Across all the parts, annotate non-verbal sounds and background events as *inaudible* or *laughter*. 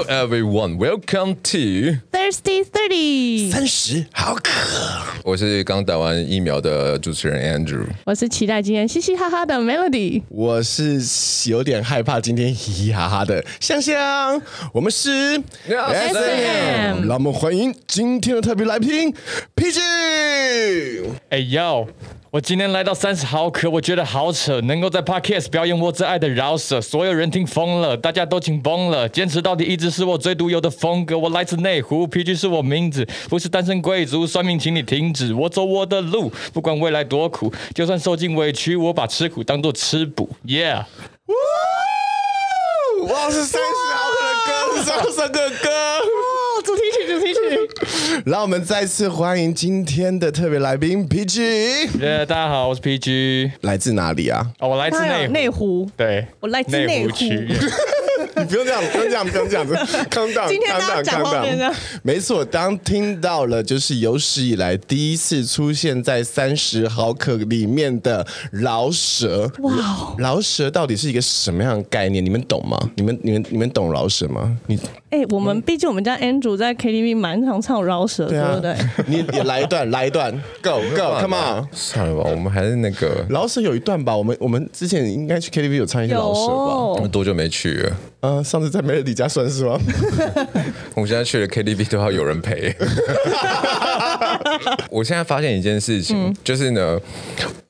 Hello everyone, welcome to Thirsty Thirty。三十好渴，我是刚打完疫苗的主持人 Andrew，我是期待今天嘻嘻哈哈的 Melody，我是有点害怕今天嘻嘻哈哈的香香。我们是 SM 让我们欢迎今天的特别来宾 PG。哎呦！我今天来到三十毫克，我觉得好扯，能够在 Podcast 表演我最爱的饶舌，所有人听疯了，大家都紧绷了，坚持到底一直是我最独有的风格。我来自内湖，PG 是我名字，不是单身贵族，算命请你停止，我走我的路，不管未来多苦，就算受尽委屈，我把吃苦当作吃补，Yeah！哇，是三十毫克的歌，是三十个歌。主题曲，主题曲。让我们再次欢迎今天的特别来宾 PG。耶，大家好，我是 PG，来自哪里啊？哦，我来自内湖，内湖，对，我来自内湖区。你 *laughs* 不用这样，不用这样，不用这样子。*laughs* Calm down，今天大家讲话变这样。没错，当听到了就是有史以来第一次出现在三十毫克里面的饶舌。哇，饶舌到底是一个什么样的概念？你们懂吗？你们、你们、你们懂饶舌吗？你哎、欸，我们毕竟我们家 Andrew 在 KTV 蛮常唱饶舌，对不对？你也来一段，来一段，Go *laughs* Go，Come on！算了吧，我们还是那个饶舌有一段吧。我们我们之前应该去 KTV 有唱一些饶舌吧？我们多久没去了？呃，上次在 Melody 家算是吗？*laughs* 我们现在去了 KTV 都要有人陪。*laughs* 我现在发现一件事情，嗯、就是呢，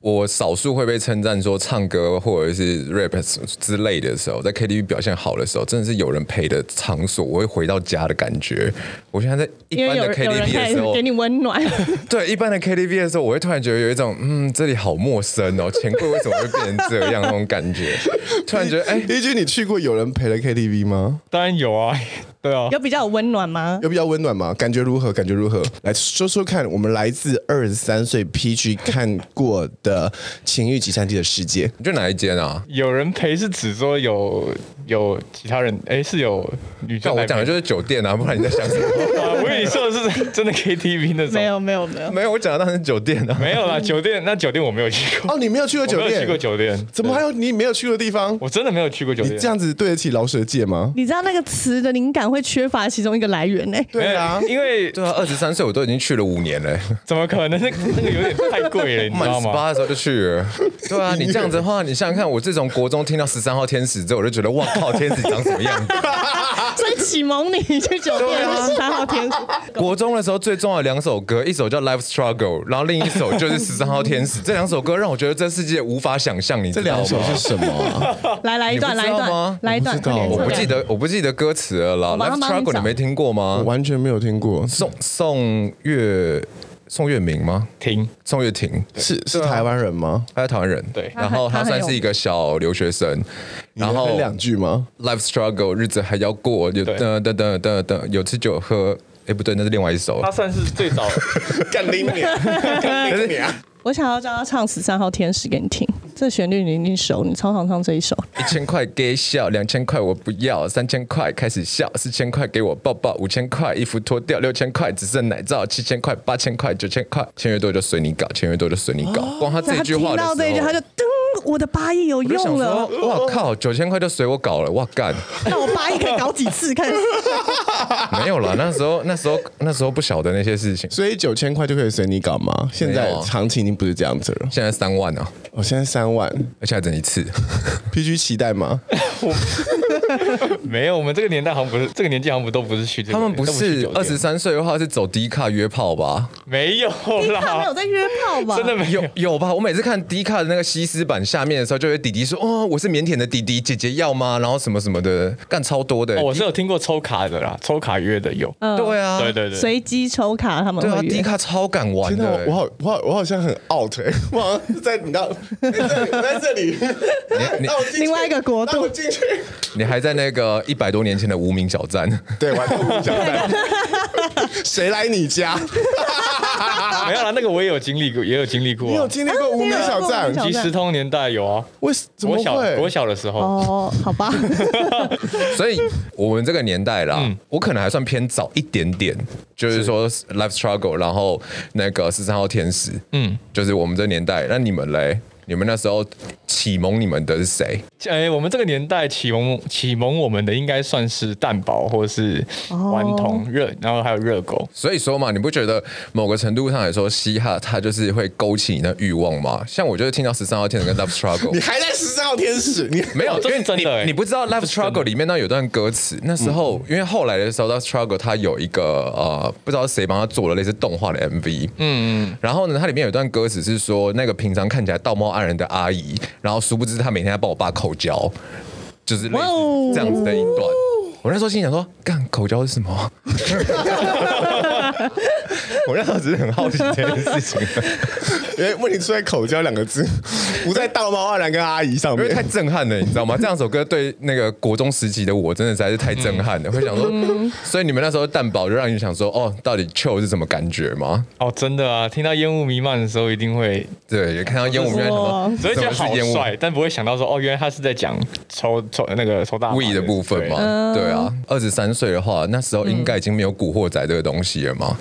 我少数会被称赞说唱歌或者是 rap 之类的时候，在 KTV 表现好的时候，真的是有人陪的场所，我会回到家的感觉。我现在在一般的 KTV 的时候，给你温暖。*laughs* 对，一般的 KTV 的时候，我会突然觉得有一种，嗯，这里好陌生哦，钱柜为什么会变成这样那种感觉？突然觉得，哎一句你去过有人陪的 KTV 吗？当然有啊。*laughs* 对啊，有比较有温暖吗？有比较温暖吗？感觉如何？感觉如何？来说说看，我们来自二十三岁 PG 看过的《情欲集散地的世界》，你觉得哪一间啊？有人陪是指说有有其他人？哎，是有女生。我讲的就是酒店啊，不然你在想什么？*laughs* 我跟你说的是真的 KTV 那种。没有没有没有没有，我讲的那是酒店啊。没有啦，酒店那酒店我没有去过。哦，你没有去过酒店？没有去过酒店？怎么还有你没有去过的地方？我真的没有去过酒店。你这样子对得起老舍界吗？你知道那个词的灵感会缺乏其中一个来源呢？对啊，因为对啊，二十三岁我都已经去了五年了，怎么可能？那个那个有点太贵了，你知道吗？十八的时候就去了。对啊，你这样子的话，你想想看，我自从国中听到十三号天使之后，我就觉得哇靠，天使长什么样子？*laughs* 所以启蒙你去酒店十三号天使。*laughs* 国中的时候最重要的两首歌，一首叫《Life Struggle》，然后另一首就是十三号天使。*laughs* 这两首歌让我觉得这世界无法想象。你这两首是什么？来来一段，来一段吗？来一段。我不记得，我不记得歌词了啦。Life Struggle 你没听过吗？我完全没有听过。宋宋岳宋岳明吗？听宋岳婷是是台湾人吗？他是台湾人。对，然后他算是一个小留学生。然后两句吗？Life Struggle 日子还要过，有噔噔噔噔噔，有吃酒喝。哎，不对，那是另外一首。他算是最早 *laughs* 干拎你，干拎你啊！我想要叫他唱《十三号天使》给你听，这旋律你一定熟，你超常唱这一首。一千块给笑，两千块我不要，三千块开始笑，四千块给我抱抱，五千块衣服脱掉，六千块只剩奶罩，七千块、八千块、九千块，签约多就随你搞，签约多就随你搞。光他这一句话的时候，他听到这一句他就噔，我的八亿有用了。*laughs* 哇靠，九千块就随我搞了，哇干！那我八亿可以搞几次？看。*laughs* 没有了，那时候那时候那时候不晓得那些事情，所以九千块就可以随你搞吗？现在行情已经不是这样子了，现在三万啊！哦，现在三万，而且还整一次 *laughs* 必须期待吗？没有，我们这个年代好像不是这个年纪，好像不都不是去。他们不是二十三岁的话是走迪卡约炮吧？没有啦，没有在约炮吧？真的没有有吧？我每次看迪卡的那个西施版下面的时候，就有弟弟说：“哦，我是腼腆的弟弟，姐姐要吗？”然后什么什么的，干超多的。我是有听过抽卡的啦，抽卡约的有。嗯对啊，对对对，随机抽卡他们。对啊，迪卡超敢玩的。我好我好我好像很 out 哎，*laughs* 我好像在你知道在这里在这里，你另外一个国度进去，你还在那个一百多年前的无名小站，对，玩无名小站，*laughs* 谁来你家？*laughs* 没有啦，那个我也有经历过，也有经历过。你有经历过无名小站？即时通年代有啊。为什么会？我小的时候哦，好吧。*laughs* 所以我们这个年代啦，我可能还算偏早一点点，就是说 Life Struggle，然后那个十三号天使，嗯，就是我们这年代。那你们嘞？你们那时候启蒙你们的是谁？哎，我们这个年代启蒙启蒙我们的应该算是蛋堡或者是顽童热，然后还有热狗。所以说嘛，你不觉得某个程度上来说，嘻哈它就是会勾起你的欲望吗？像我就是听到十三号天使跟 *laughs* Love Struggle，你还在十三号天使？你没有，这是真的欸你，你不知道 Love Struggle 里面呢有段歌词，那时候因为后来的时候 Love Struggle 它有一个呃，不知道谁帮他做了类似动画的 MV，嗯嗯，然后呢，它里面有段歌词是说，那个平常看起来道貌岸然的阿姨，然后殊不知她每天在帮我爸口交，就是类似这样子的一段。我那时候心想说，干口交是什么？*laughs* *laughs* 我那时候只是很好奇这件事情，*laughs* 因为问题出在“口交”两个字，*laughs* 不在道貌岸然跟阿姨上面，因为太震撼了，你知道吗？这两首歌对那个国中时期的我，真的实在是太震撼了。会想说，所以你们那时候蛋堡就让你想说，哦，到底 chill 是什么感觉吗？哦，真的啊，听到烟雾弥漫的时候，一定会对，也看到烟雾弥漫，什么，所以觉得好什么是烟雾帅，但不会想到说，哦，原来他是在讲抽抽那个抽大麻 weed 的部分嘛？对啊，二十三岁的话，那时候应该已经没有古惑仔这个东西了吗？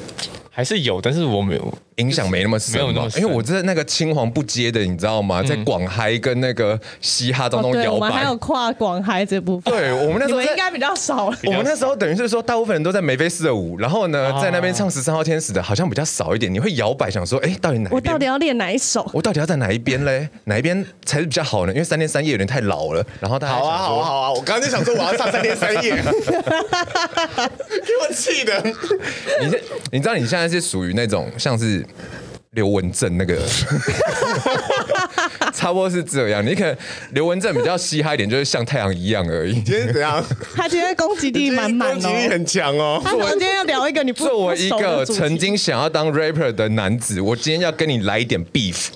还是有，但是我没有影响没那么深，没有那么深因为我在那个青黄不接的，你知道吗？在广嗨跟那个嘻哈当中摇摆。我们还有跨广嗨这部分，对我们那时候你们应该比较少。我们那时候等于是说，大部分人都在眉飞色舞，然后呢，在那边唱十三号天使的，好像比较少一点。你会摇摆，想说，哎，到底哪？我到底要练哪一首？我到底要在哪一边嘞？哪一边才是比较好呢？因为三天三夜有点太老了。然后大家好啊，好啊，好啊！我刚刚就想说我要唱三天三夜，*laughs* 给我气的。你是你知道你现在是属于那种像是刘文正那个，*laughs* 差不多是这样。你可能刘文正比较嘻哈一点，就是像太阳一样而已。今天怎样？他今天攻击力满满哦，攻击力很强哦。他今天要聊一个你不作为一个曾经想要当 rapper 的男子，我今天要跟你来一点 beef。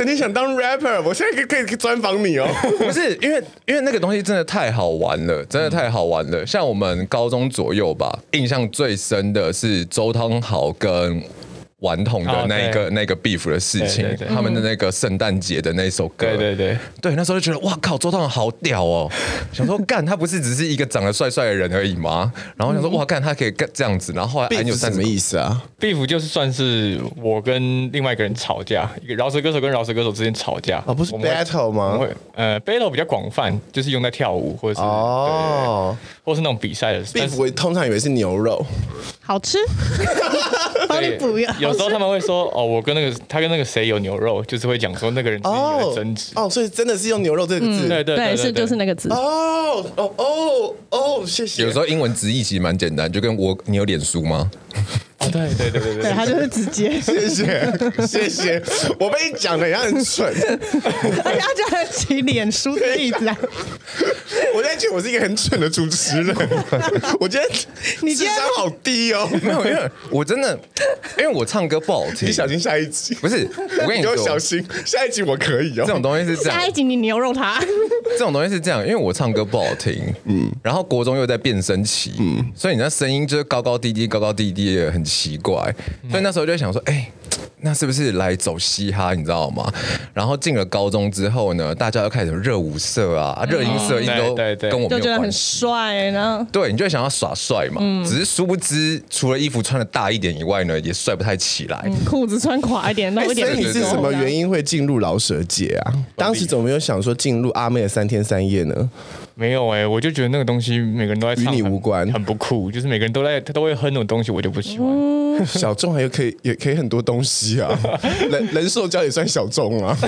曾经想当 rapper？我现在可以可以专访你哦。*laughs* 不是因为因为那个东西真的太好玩了，真的太好玩了。像我们高中左右吧，印象最深的是周汤豪跟。顽童的那一个、oh, 那个 beef 的事情，对对对，他们的那个圣诞节的那首歌，对对对，对，那时候就觉得哇靠，周汤豪好屌哦！*laughs* 想说干他不是只是一个长得帅帅的人而已吗？然后想说哇干他可以干这样子，然后后来 beef 什么意思啊？beef 就是算是我跟另外一个人吵架，一个饶舌歌手跟饶舌歌手之间吵架，哦，不是 battle 吗？会呃 battle 比较广泛，就是用在跳舞或者是哦，或是那种比赛的 beef，我通常以为是牛肉，好吃，*laughs* 帮你补一个。有时候他们会说哦，我跟那个他跟那个谁有牛肉，就是会讲说那个人之间有争执哦，所以真的是用牛肉这个字，嗯、对对对，是就是那个字哦哦哦哦，谢谢。有时候英文直译其实蛮简单，就跟我你有脸书吗？哦，对对对对对，他就是直接，*laughs* 谢谢谢谢，我被你讲的也很蠢，*laughs* 而且他居然举脸书的例子啊！*laughs* 我在觉得我是一个很蠢的主持人，我觉得你智商好低哦，没有，因为我真的，因为我唱歌不好听，你小心下一集，不是，我跟你说，小心下一集我可以哦，这种东西是这样，下一集你牛肉他，这种东西是这样，因为我唱歌不好听，嗯，然后国中又在变声期，嗯，所以你那声音就是高高低低，高高低低的很。奇怪，所以那时候就想说，哎、欸，那是不是来走嘻哈？你知道吗？然后进了高中之后呢，大家又开始热舞社啊，热、嗯、音社，音都跟我没有关系，就觉得很帅呢。对，你就会想要耍帅嘛。嗯、只是殊不知，除了衣服穿的大一点以外呢，也帅不太起来。裤、嗯、子穿垮一点，那一点。所以你是什么原因会进入老舍界啊？当时怎么没有想说进入阿妹的三天三夜呢？没有哎、欸，我就觉得那个东西每个人都在唱，与你无关，很不酷。就是每个人都在，他都会哼那种东西，我就不喜欢。嗯、小众还有可以，也可以很多东西啊。*laughs* 人人兽交也算小众啊。*laughs*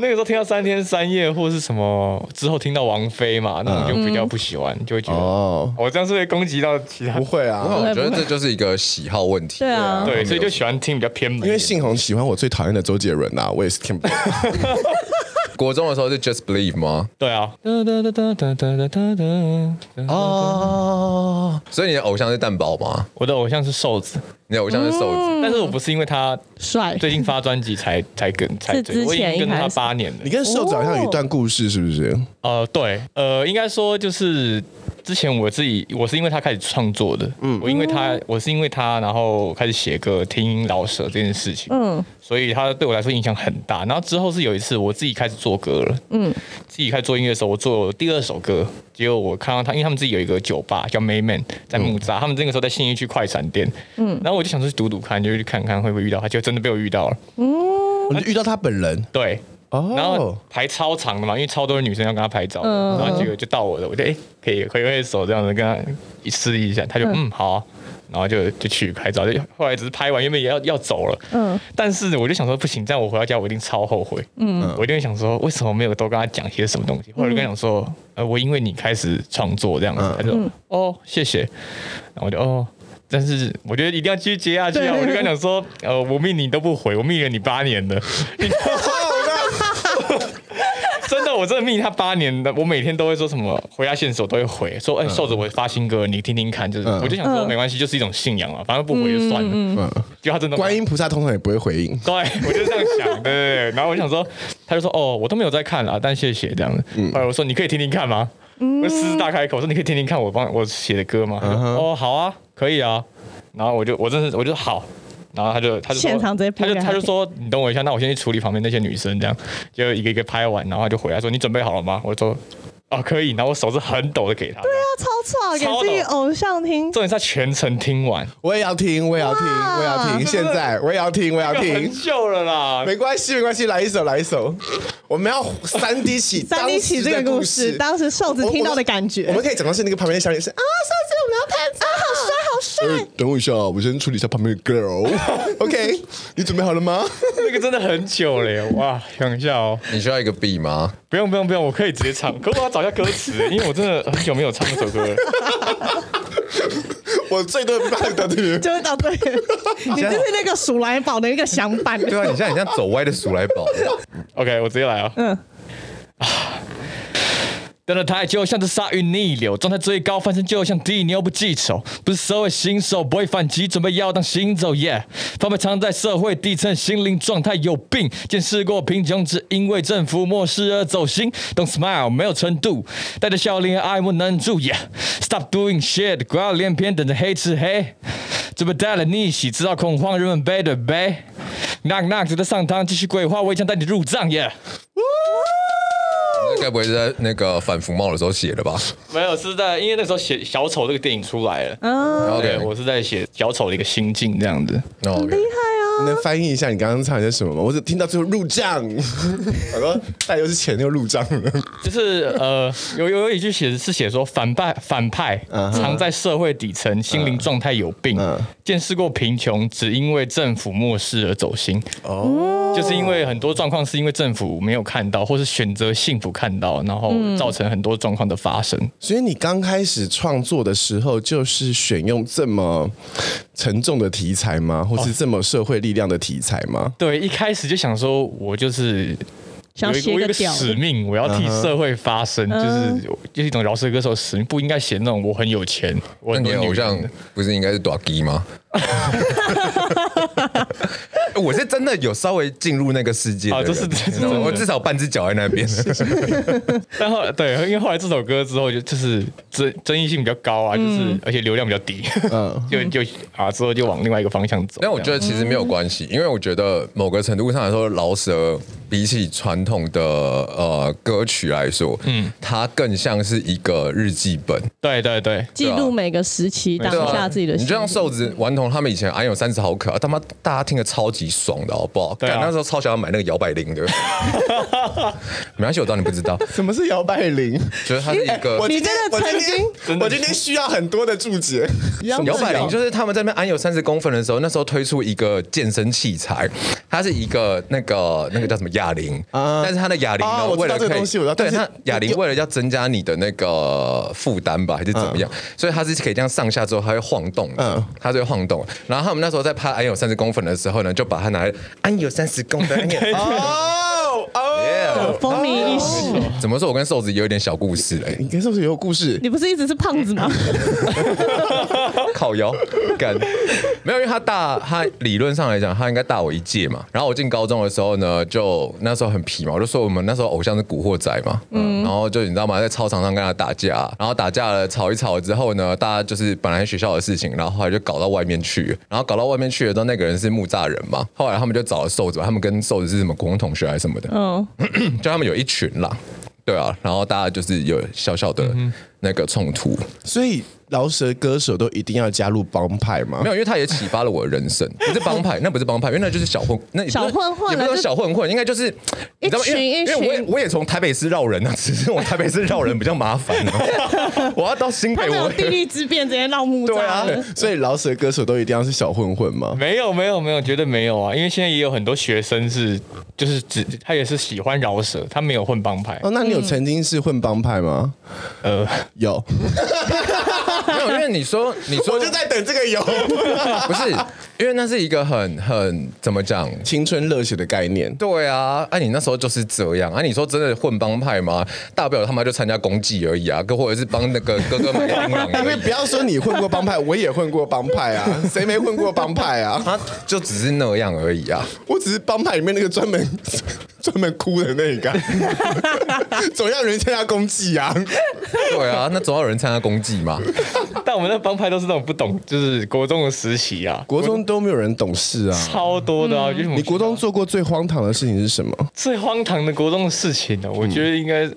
那个时候听到三天三夜或是什么，之后听到王菲嘛，那种就比较不喜欢，就会觉得哦，我这样是会攻击到其他？不会啊，我觉得这就是一个喜好问题。对啊，对，所以就喜欢听比较偏门。因为信宏喜欢我最讨厌的周杰伦啊，我也是听不懂。*laughs* 国中的时候是 Just Believe 吗？对啊。哦，所以你的偶像是蛋堡吗？我的偶像是瘦子。你的偶像是瘦子，但是我不是因为他帅，最近发专辑才才跟才追，我已经跟他八年了。你跟瘦子好像有一段故事，是不是？呃，对，呃，应该说就是。之前我自己我是因为他开始创作的，嗯，我因为他我是因为他然后开始写歌听老舍这件事情，嗯，所以他对我来说影响很大。然后之后是有一次我自己开始做歌了，嗯，自己开始做音乐的时候，我做第二首歌，结果我看到他，因为他们自己有一个酒吧叫 Mayman 在木栅，嗯、他们那个时候在信义区快闪店，嗯，然后我就想说去赌赌看，就去看看会不会遇到他，就真的被我遇到了，嗯，我就遇到他本人，对。然后排超长的嘛，因为超多的女生要跟他拍照，然后结果就到我的，我就哎可以挥挥手这样子跟他示意一下，他就嗯好啊，然后就就去拍照，就后来只是拍完，因为也要要走了，嗯，但是我就想说不行，这样我回到家我一定超后悔，嗯，我一定会想说为什么没有多跟他讲些什么东西，或者跟他讲说呃我因为你开始创作这样子，他就哦谢谢，然后我就哦，但是我觉得一定要继续接下去啊，我就跟他讲说呃我命你都不回，我命了你八年了。*laughs* *laughs* *laughs* 我真的密他八年的，我每天都会说什么回他现实，我都会回说，哎，瘦子，我发新歌，你听听看。就是，我就想说，没关系，就是一种信仰啊，反正不回就算了。嗯，就他真的，观音菩萨通常也不会回应。对，我就这样想，对对对。然后我想说，他就说，哦，我都没有在看啊，但谢谢这样子。后来我说，你可以听听看吗？我狮子大开口说，你可以听听看我帮我写的歌吗？哦，好啊，可以啊。然后我就，我真是，我就好。然后他就他就说他就他就说你等我一下，那我先去处理旁边那些女生，这样就一个一个拍完，然后他就回来说你准备好了吗？我说哦可以，然后我手是很抖的给他。对啊，超吵，给自己偶像听。重点是他全程听完，我也要听，我也要听，我也要听。现在我也要听，我也要听。很久了啦，没关系没关系，来一首来一首。我们要三 D 起 *laughs* 三 D 起这个故事，当时瘦子听到的感觉。我们可以讲到是那个旁边的小女生啊，瘦子我们要拍啊，好帅。好帅、等我一下，我先处理一下旁边的 girl。*laughs* OK，你准备好了吗？*laughs* 那个真的很久了耶，哇！想一下哦，你需要一个 beat 吗？不用不用不用，我可以直接唱。可我要找一下歌词，*laughs* 因为我真的很久没有唱这首歌了。*laughs* 我最多的办到这里，就是到这里。你就是那个鼠来宝的一个想法。*laughs* 对啊，你像你像走歪的鼠来宝。OK，我直接来啊。嗯。等了太久，像只鲨鱼逆流，状态最高，翻身就像地牛不记仇，不是社会新手，不会反击，准备要当行走，yeah，反派藏在社会底层，心灵状态有病，见识过贫穷，只因为政府漠视而走心，Don't smile，没有程度，带着笑脸爱莫能助，yeah，Stop doing shit，挂要连篇，等着黑吃黑，准备带来逆袭，制造恐慌，人们背对背，knock knock，值得上堂，继续鬼话，我将带你入葬，yeah。该不会是在那个反服贸的时候写的吧？没有，是在因为那时候写小丑这个电影出来了，然后对，我是在写小丑的一个心境这样子，哦厉害。你能翻译一下你刚刚唱的是什么吗？我只听到最后入账，*laughs* 我说但又是钱又入账了。就是呃，有有一句写是写说反派反派藏在社会底层，心灵状态有病，见识过贫穷，只因为政府漠视而走心。哦，就是因为很多状况是因为政府没有看到，或是选择幸福看到，然后造成很多状况的发生。所以你刚开始创作的时候，就是选用这么沉重的题材吗？或是这么社会力量的题材吗？对，一开始就想说，我就是有一个我有一个使命，我要替社会发声，就是就是一种饶舌歌手使命，不应该写那种我很有钱，我很有偶像，不是应该是大鸡吗？*laughs* *laughs* 我是真的有稍微进入那个世界啊，就是我至少半只脚在那边。*laughs* 但后来对，因为后来这首歌之后就就是争争议性比较高啊，就是而且流量比较低，嗯，*laughs* 就就啊之后就往另外一个方向走。但我觉得其实没有关系，因为我觉得某个程度上来说，饶舌比起传统的呃歌曲来说，嗯，它更像是一个日记本。对对对，记录每个时期当下自己的。你就像瘦子顽童他们以前俺有三十毫克，他妈大家听的超级爽的，好不好？对啊，那时候超想要买那个摇摆铃的。*laughs* 没关系，我当你不知道什么是摇摆铃，就是它是一个我。你真的曾经，我今天需要很多的注解。摇摆铃就是他们在那边安有三十公分的时候，那时候推出一个健身器材，它是一个那个那个叫什么哑铃啊，但是它的哑铃呢，为了可以对它哑铃为了要增加你的那个负担吧，还是怎么样？所以它是可以这样上下之后它会晃动，嗯，它就会晃动。然后他们那时候在拍《安有三十公分》的时候呢，就把它拿来《安有三十公分》。*laughs* 哦，哦，风靡一时。怎么说？我跟瘦子也有点小故事嘞、欸。你跟瘦子也有故事？你不是一直是胖子吗？*laughs* 靠腰 *laughs* 干，没有，因为他大，他理论上来讲，他应该大我一届嘛。然后我进高中的时候呢，就那时候很皮嘛，我就说我们那时候偶像是古惑仔嘛，嗯，然后就你知道吗，在操场上跟他打架，然后打架了，吵一吵之后呢，大家就是本来学校的事情，然后后来就搞到外面去，然后搞到外面去了之后，那个人是木栅人嘛，后来他们就找了瘦子，他们跟瘦子是什么国中同学还是什么的，嗯，*clears throat* 就他们有一群啦，对啊，然后大家就是有小小的那个冲突，所以。饶舌歌手都一定要加入帮派吗？没有，因为他也启发了我的人生。*laughs* 不是帮派，那不是帮派，因为那就是小混，那小混混，也不是说小混混，应该就是一群一群。因为我也我也从台北市绕人啊，*laughs* 只是我台北市绕人比较麻烦。*laughs* 我要到新北，我有地利之便直接绕木栅。对啊，所以饶舌歌手都一定要是小混混吗？没有，没有，没有，绝对没有啊！因为现在也有很多学生是，就是只他也是喜欢饶舌，他没有混帮派。哦，那你有曾经是混帮派吗？呃，有。*laughs* 没有，因为你说，你说，我就在等这个有，*laughs* 不是，因为那是一个很很怎么讲，青春热血的概念。对啊，哎、啊，你那时候就是这样，啊，你说真的混帮派吗？大不了他妈就参加公祭而已啊，哥或者是帮那个哥哥买槟榔。*laughs* 因为不要说你混过帮派，我也混过帮派啊，谁没混过帮派啊？他就只是那样而已啊，我只是帮派里面那个专门 *laughs* 专门哭的那个，*laughs* 总要有人参加公祭啊。对啊，那总要有人参加公祭嘛。但我们那帮派都是那种不懂，就是国中的实习啊，国中都没有人懂事啊，超多的啊。嗯、你国中做过最荒唐的事情是什么？最荒唐的国中的事情呢？我觉得应该、嗯、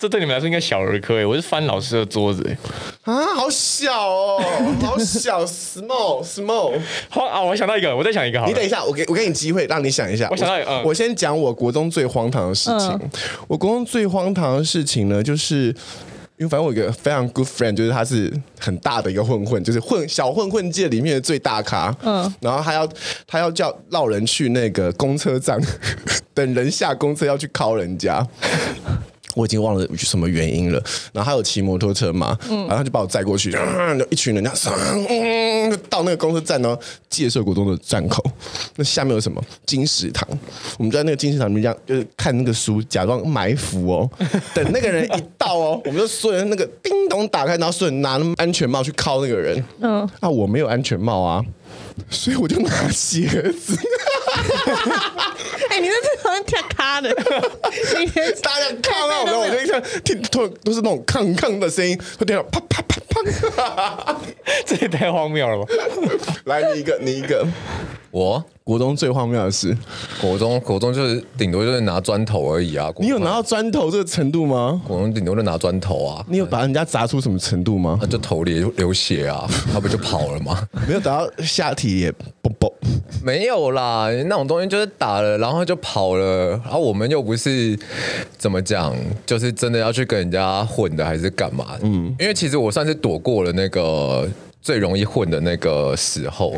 这对你们来说应该小儿科诶。我是翻老师的桌子诶。啊，好小哦，好小，small small。好啊，我想到一个，我再想一个好。你等一下，我给我给你机会，让你想一下。我想到一个，我，嗯、我先讲我国中最荒唐的事情。嗯、我国中最荒唐的事情呢，就是。因为反正我有一个非常 good friend，就是他是很大的一个混混，就是混小混混界里面的最大咖。嗯，然后他要他要叫绕人去那个公车站，*laughs* 等人下公车要去敲人家。我已经忘了什么原因了。然后他有骑摩托车嘛，嗯，然后他就把我载过去，嗯、一群人家嗯，到那个公车站呢，介寿国中的站口，那下面有什么金石堂？我们就在那个金石堂里面，这样就是看那个书，假装埋伏哦。*laughs* 等那个人一到哦，我们就所有人那个叮咚打开，然后所有人拿安全帽去铐那个人。嗯，啊，我没有安全帽啊，所以我就拿鞋子。*laughs* 哎、欸，你在这好像跳卡的，*laughs* 大家看到我，我就一下听，突然都是那种抗抗的声音，会听到啪啪啪啪，*laughs* 这也太荒谬了吧！来，你一个，你一个。我国中最荒谬的事，国中国中就是顶多就是拿砖头而已啊。你有拿到砖头这个程度吗？国中顶多就拿砖头啊。你有把人家砸出什么程度吗？那就头里流血啊，*laughs* 他不就跑了吗？没有打到下体也嘣嘣。没有啦，那种东西就是打了，然后就跑了。然后我们又不是怎么讲，就是真的要去跟人家混的，还是干嘛？嗯，因为其实我算是躲过了那个。最容易混的那个时候，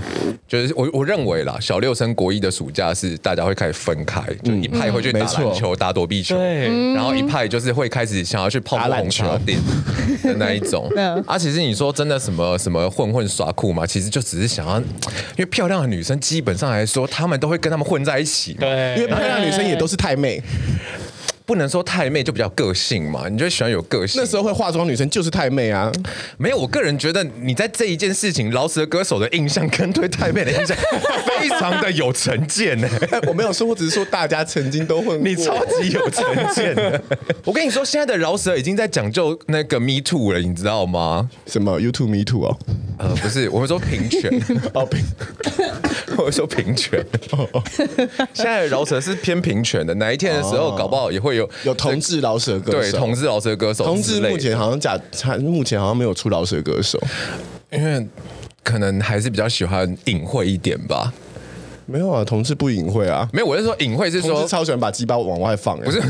就是我我认为啦，小六升国一的暑假是大家会开始分开，就一派会去打篮球、打躲避球，然后一派就是会开始想要去泡红茶店的那一种。*laughs* 啊，其实你说真的什么什么混混耍酷嘛，其实就只是想要，因为漂亮的女生基本上来说，他们都会跟他们混在一起，对，因为漂亮的女生也都是太妹。不能说太妹就比较个性嘛，你就喜欢有个性。那时候会化妆女生就是太妹啊，没有，我个人觉得你在这一件事情，饶舌歌手的印象跟对太妹的印象 *laughs* 非常的有成见呢。*laughs* 我没有说，我只是说大家曾经都混过，*laughs* 你超级有成见。我跟你说，现在的饶舌已经在讲究那个 me too 了，你知道吗？什么 you too me too 哦？呃，不是，我们说平权哦，平，我们说平权。现在的饶舌是偏平权的，哪一天的时候，搞不好也会。有有同志老舌歌手，对，同志老舌歌手，同志目前好像假，目前好像没有出老舌歌手，因为可能还是比较喜欢隐晦一点吧。没有啊，同志不隐晦啊，没有，我是说隐晦是说超喜欢把鸡巴往外放，不是，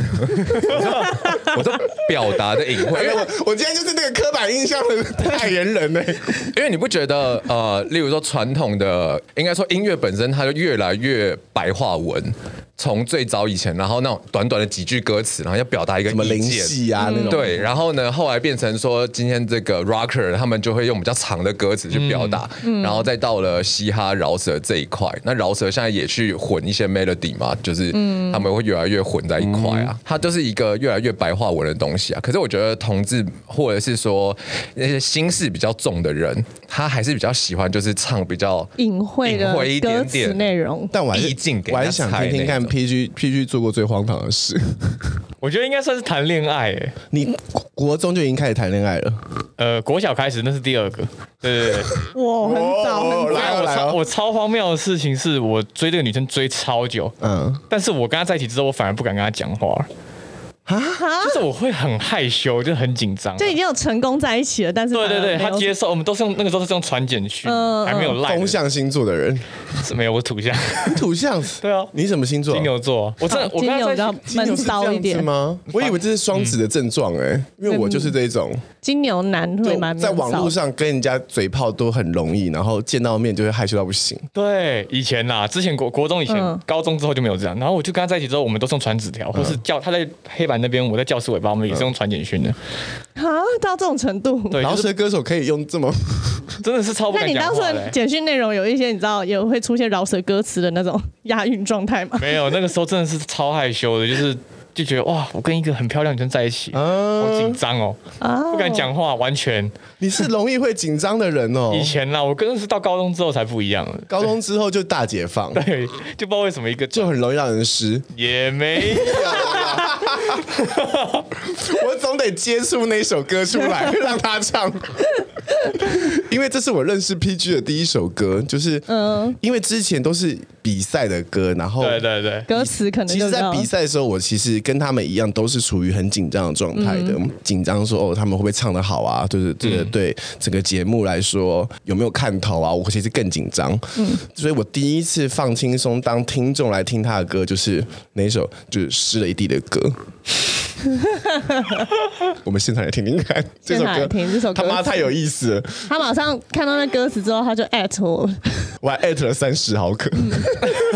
我说表达的隐晦，因为我我今天就是那个刻板印象的代言人呢，因为你不觉得呃，例如说传统的，应该说音乐本身它就越来越白话文。从最早以前，然后那种短短的几句歌词，然后要表达一个什么灵意见。系啊、嗯、那种。对，然后呢，后来变成说今天这个 rocker 他们就会用比较长的歌词去表达，嗯、然后再到了嘻哈饶舌这一块，那饶舌现在也去混一些 melody 嘛，就是他们会越来越混在一块啊，嗯、它就是一个越来越白话文的东西啊。可是我觉得同志或者是说那些心事比较重的人，他还是比较喜欢就是唱比较隐晦的隐晦一点点内容，但我还是意境给我还想听听看 PG PG 做过最荒唐的事。*laughs* 我觉得应该算是谈恋爱欸，你国中就已经开始谈恋爱了？呃，国小开始，那是第二个。对对对，*laughs* 哇，很早很早。我超我超荒谬的事情是我追这个女生追超久，嗯，但是我跟她在一起之后，我反而不敢跟她讲话。啊，*laughs* 就是我会很害羞，就很紧张，就已经有成功在一起了，但是对对对，他接受，我们都是用那个时候是用传简讯，还没有赖。风象星座的人。是没有，我土象，土象，*laughs* 对啊，你什么星座？金牛座。我真的，我金牛比较闷骚一点。吗？我以为这是双子的症状哎，因为我就是这种。金牛男会蛮在网络上跟人家嘴炮都很容易，然后见到面就会害羞到不行。对，以前呐，之前国国中以前，高中之后就没有这样。然后我就跟他在一起之后，我们都是用传纸条，或是叫他在黑板那边，我在教室。尾巴我们也是用传简讯的，啊，到这种程度，对，饶舌歌手可以用这么，*laughs* 真的是超。那你当时简讯内容有一些，你知道也会出现饶舌歌词的那种押韵状态吗？没有，那个时候真的是超害羞的，就是。就觉得哇，我跟一个很漂亮女生在一起，好紧张哦，不敢讲话，完全。你是容易会紧张的人哦。以前啦，我真的是到高中之后才不一样了。高中之后就大解放，对，就不知道为什么一个就很容易让人湿，也没有。*laughs* 我总得接触那首歌出来让他唱，因为这是我认识 PG 的第一首歌，就是嗯，因为之前都是比赛的歌，然后对对对，歌词可能其实，在比赛的时候，我其实。跟他们一样，都是处于很紧张的状态的，紧张、嗯、说哦，他们会不会唱的好啊？就是这个对整个节目来说有没有看头啊？我其实更紧张，嗯，所以我第一次放轻松当听众来听他的歌，就是那首就是湿了一地的歌。*laughs* 我们现场来听听看这首歌，听这首歌，他妈太有意思了。他马上看到那歌词之后，他就艾特我，*laughs* 我还艾特了三十毫克，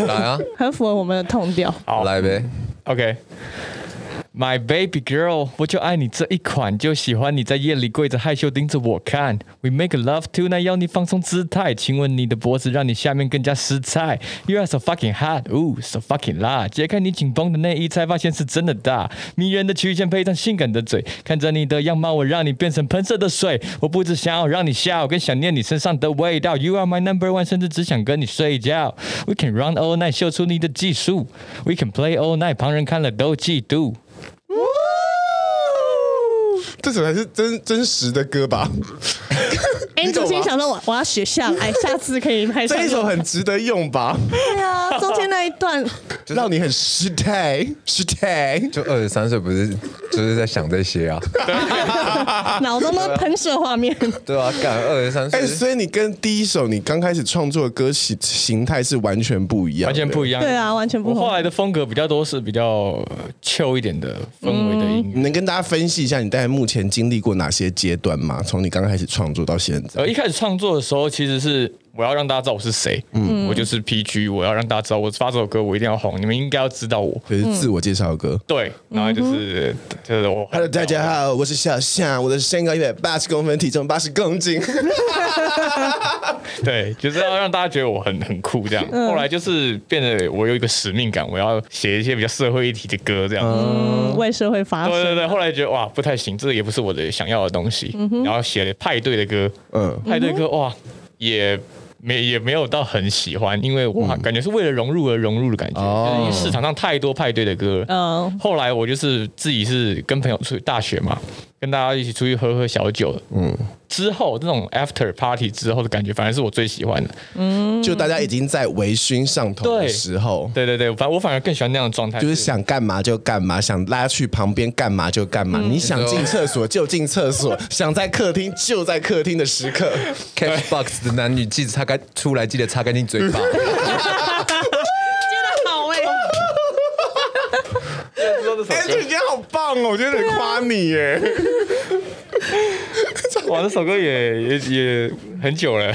来啊，*laughs* 很符合我们的 tone 调，好，来呗。OK。My baby girl，我就爱你这一款，就喜欢你在夜里跪着害羞盯着我看。We make love tonight，要你放松姿态，亲吻你的脖子，让你下面更加湿菜。You are so fucking hot，oh so fucking 辣。解开你紧绷的内衣，才发现是真的大。迷人的曲线配上性感的嘴，看着你的样貌，我让你变成喷射的水。我不只想要让你笑，更想念你身上的味道。You are my number one，甚至只想跟你睡觉。We can run all night，秀出你的技术。We can play all night，旁人看了都嫉妒。Uh! 这首才是真真实的歌吧？哎，*laughs* 你心想说我我要学下来，下次可以拍。这一首很值得用吧？对啊，*laughs* 中间那一段让你很失态，失态。就二十三岁，不是就是在想这些啊？*laughs* 脑中都喷射画面。对啊，干二十三岁。哎，所以你跟第一首你刚开始创作的歌形形态是完全不一样，完全不一样。对啊，完全不。我后来的风格比较多是比较 chill 一点的氛围的音乐。你能跟大家分析一下你大概目前经历过哪些阶段吗？从你刚开始创作到现在。呃，一开始创作的时候，其实是我要让大家知道我是谁，嗯，我就是 PG，我要让大家知道我发这首歌，我一定要红，你们应该要知道我，就是自我介绍的歌，对，然后就是就是我，Hello，大家好，我是小夏，我的身高一百八十公分，体重八十公斤，*laughs* *laughs* 对，就是要让大家觉得我很很酷这样。后来就是变得我有一个使命感，我要写一些比较社会议题的歌这样，嗯，为社会发声。对对对，后来觉得哇不太行，这个也不是我的想要的东西，然后写了派对的歌，嗯，派对歌哇也。没也没有到很喜欢，因为我感觉是为了融入而融入的感觉，嗯、就是因为市场上太多派对的歌。嗯，后来我就是自己是跟朋友出去大学嘛。跟大家一起出去喝喝小酒，嗯，之后这种 after party 之后的感觉，反而是我最喜欢的，嗯，就大家已经在微醺上头的时候，对对对，反我反而更喜欢那样的状态，就是想干嘛就干嘛，想拉去旁边干嘛就干嘛，嗯、你想进厕所就进厕所，*laughs* 想在客厅就在客厅的时刻，Catchbox 的男女记得擦干出来，记得擦干净嘴巴。*laughs* *laughs* 哎，这今天好棒哦！我觉得得夸你耶。哇，这首歌也也也很久了。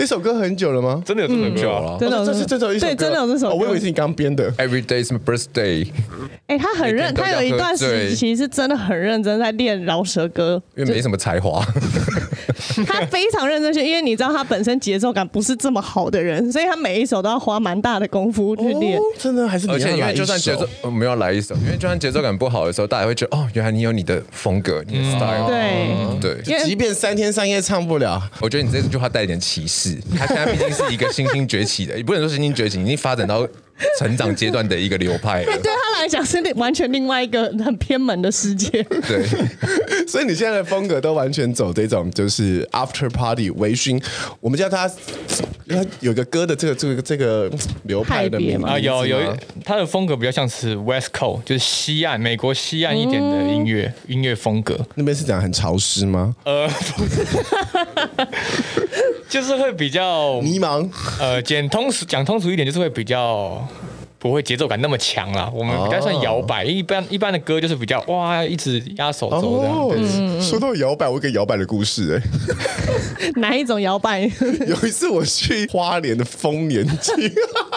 这首歌很久了吗？真的有这么久啊？了真的有这是这首一首歌对，真的有这首歌。哦我以为是你刚编的。Every day is my birthday，哎、他很认，每天都要他有一段时期是真的很认真在练饶舌歌，因为没什么才华。*laughs* 他非常认真去，因为你知道他本身节奏感不是这么好的人，所以他每一首都要花蛮大的功夫去练。哦真的还是你而且因要来一为就算节奏首，我们要来一首，因为就算节奏感不好的时候，大家会觉得哦，原来你有你的风格，你的 style。对对，因为即便三天三夜唱不了，我觉得你这句话带一点歧视。他现在毕竟是一个新兴崛起的，也不能说新兴崛起，已经发展到成长阶段的一个流派了。对他来讲是另完全另外一个很偏门的世界。对，*laughs* 所以你现在的风格都完全走这种就是 after party 微醺，我们叫它，它有个歌的这个这个这个流派的名字啊，有有他的风格比较像是 West Coast，就是西岸美国西岸一点的音乐、音乐风格，那边是讲很潮湿吗？呃，*laughs* 就是会比较迷茫，呃，简通俗讲通俗一点，就是会比较不会节奏感那么强啦。我们比较算摇摆，一般一般的歌就是比较哇，一直压手肘这样。说到摇摆，我有个摇摆的故事哎、*laughs* 哪一种摇摆？*laughs* 有一次我去花莲的丰年祭，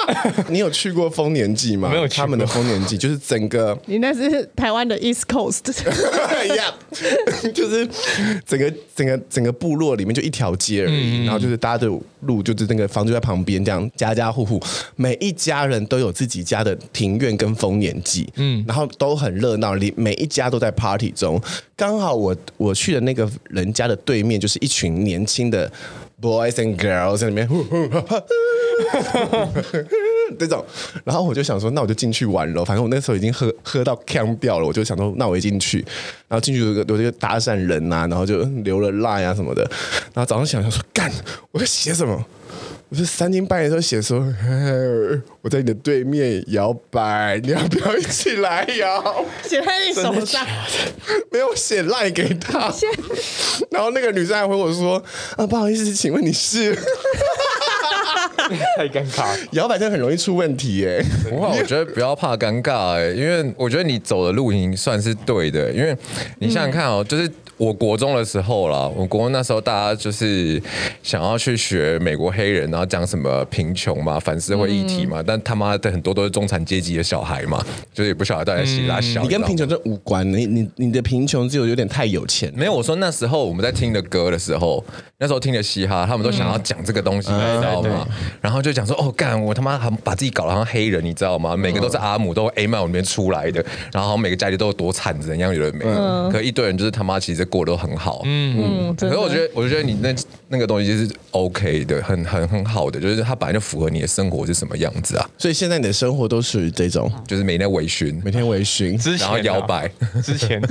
*laughs* 你有去过丰年祭吗？没有去过他们的丰年祭就是整个。你那是台湾的 East Coast，一样，*laughs* 就是整个整个整个部落里面就一条街而已，然后就是大家的路就是那个房子就在旁边，这样家家户户每一家人都有自己家的庭院跟丰年祭，嗯，然后都很热闹，里每一家都在 party 中。刚好我我去的那个人家的对面就是一群年轻的 boys and girls 在里面。*laughs* 这种，然后我就想说，那我就进去玩了。反正我那时候已经喝喝到呛掉了，我就想说，那我一进去，然后进去有个有一个搭讪人、啊，然后就留了 line 啊什么的。然后早上想想说，干，我在写什么？我是三更半夜的时候写说，*laughs* 我在你的对面摇摆，你要不要一起来摇？*laughs* 写在你手上。没有写 line 给他。然后那个女生还回我说，啊，不好意思，请问你是？*laughs* 太尴尬了。摇摆真的很容易出问题耶。不过我觉得不要怕尴尬哎、因为我觉得你走的路已经算是对的，因为你想想看哦，就是我国中的时候啦，我国中那时候大家就是想要去学美国黑人，然后讲什么贫穷嘛、反社会议题嘛，但他妈的很多都是中产阶级的小孩嘛，就是也不晓得大家喜拉小。你跟贫穷这无关，你你你的贫穷就有有点太有钱。没有，我说那时候我们在听的歌的时候，那时候听的嘻哈，他们都想要讲这个东西，你知道吗？然后就讲说，哦，干，我他妈还把自己搞得好像黑人，你知道吗？每个都是阿姆，都 A 曼里面出来的，然后每个家里都有多惨，怎样有的没的。可一堆人就是他妈其实过得都很好，嗯嗯。可是我觉得，我觉得你那那个东西就是 OK 的，很很很好的，就是它本来就符合你的生活是什么样子啊。所以现在你的生活都属于这种，就是每天微醺，每天微醺，之前啊然后摇摆，之前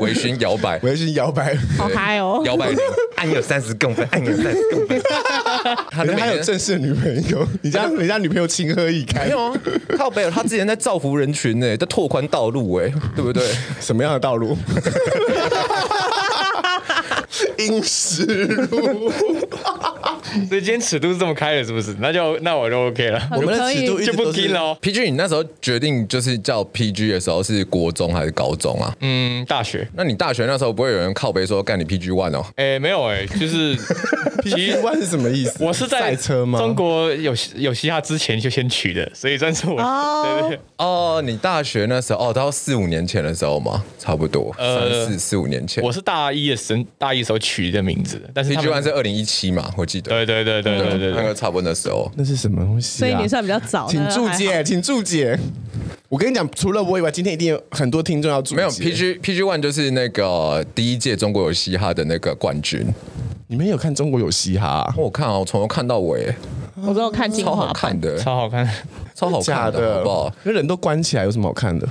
微醺摇摆，微醺摇摆。好嗨哦！摇摆零，按有三十公分，按有三十公分。*laughs* 他可是他有正式的女朋友，*laughs* 你家人家女朋友情何以堪？没有啊，靠北，他之前在造福人群呢，在拓宽道路哎，对不对？什么样的道路？*laughs* 阴湿路。*laughs* 所以今天尺度是这么开的，是不是？那就那我就 OK 了，*laughs* 我们的尺度就不听了哦。PG，你那时候决定就是叫 PG 的时候是国中还是高中啊？嗯，大学，那你大学那时候不会有人靠背说干你 PG One 哦？哎，没有哎，就是 *laughs* PG one 是什么意思？我是在赛车吗？中国有有嘻哈之前就先取的，所以算是我。哦对对对，哦，你大学那时候哦，到四五年前的时候嘛，差不多呃三四四五年前。我是大一的时大一时候取的名字，但是他 PG One 是二零一七嘛，我记得。对对对对对对对，那个差不多那时候。那是什么东西、啊？所以你算比较早，请注解，请注解。我跟你讲，除了我以外，今天一定有很多听众要注解。没有 PG PG One 就是那个第一届中国有嘻哈的那个冠军。你们有看中国有嘻哈、啊？我看啊，我从头看到尾，我都有看精超好版看的，超好看。超好看的，好不好？因为人都关起来，有什么好看的？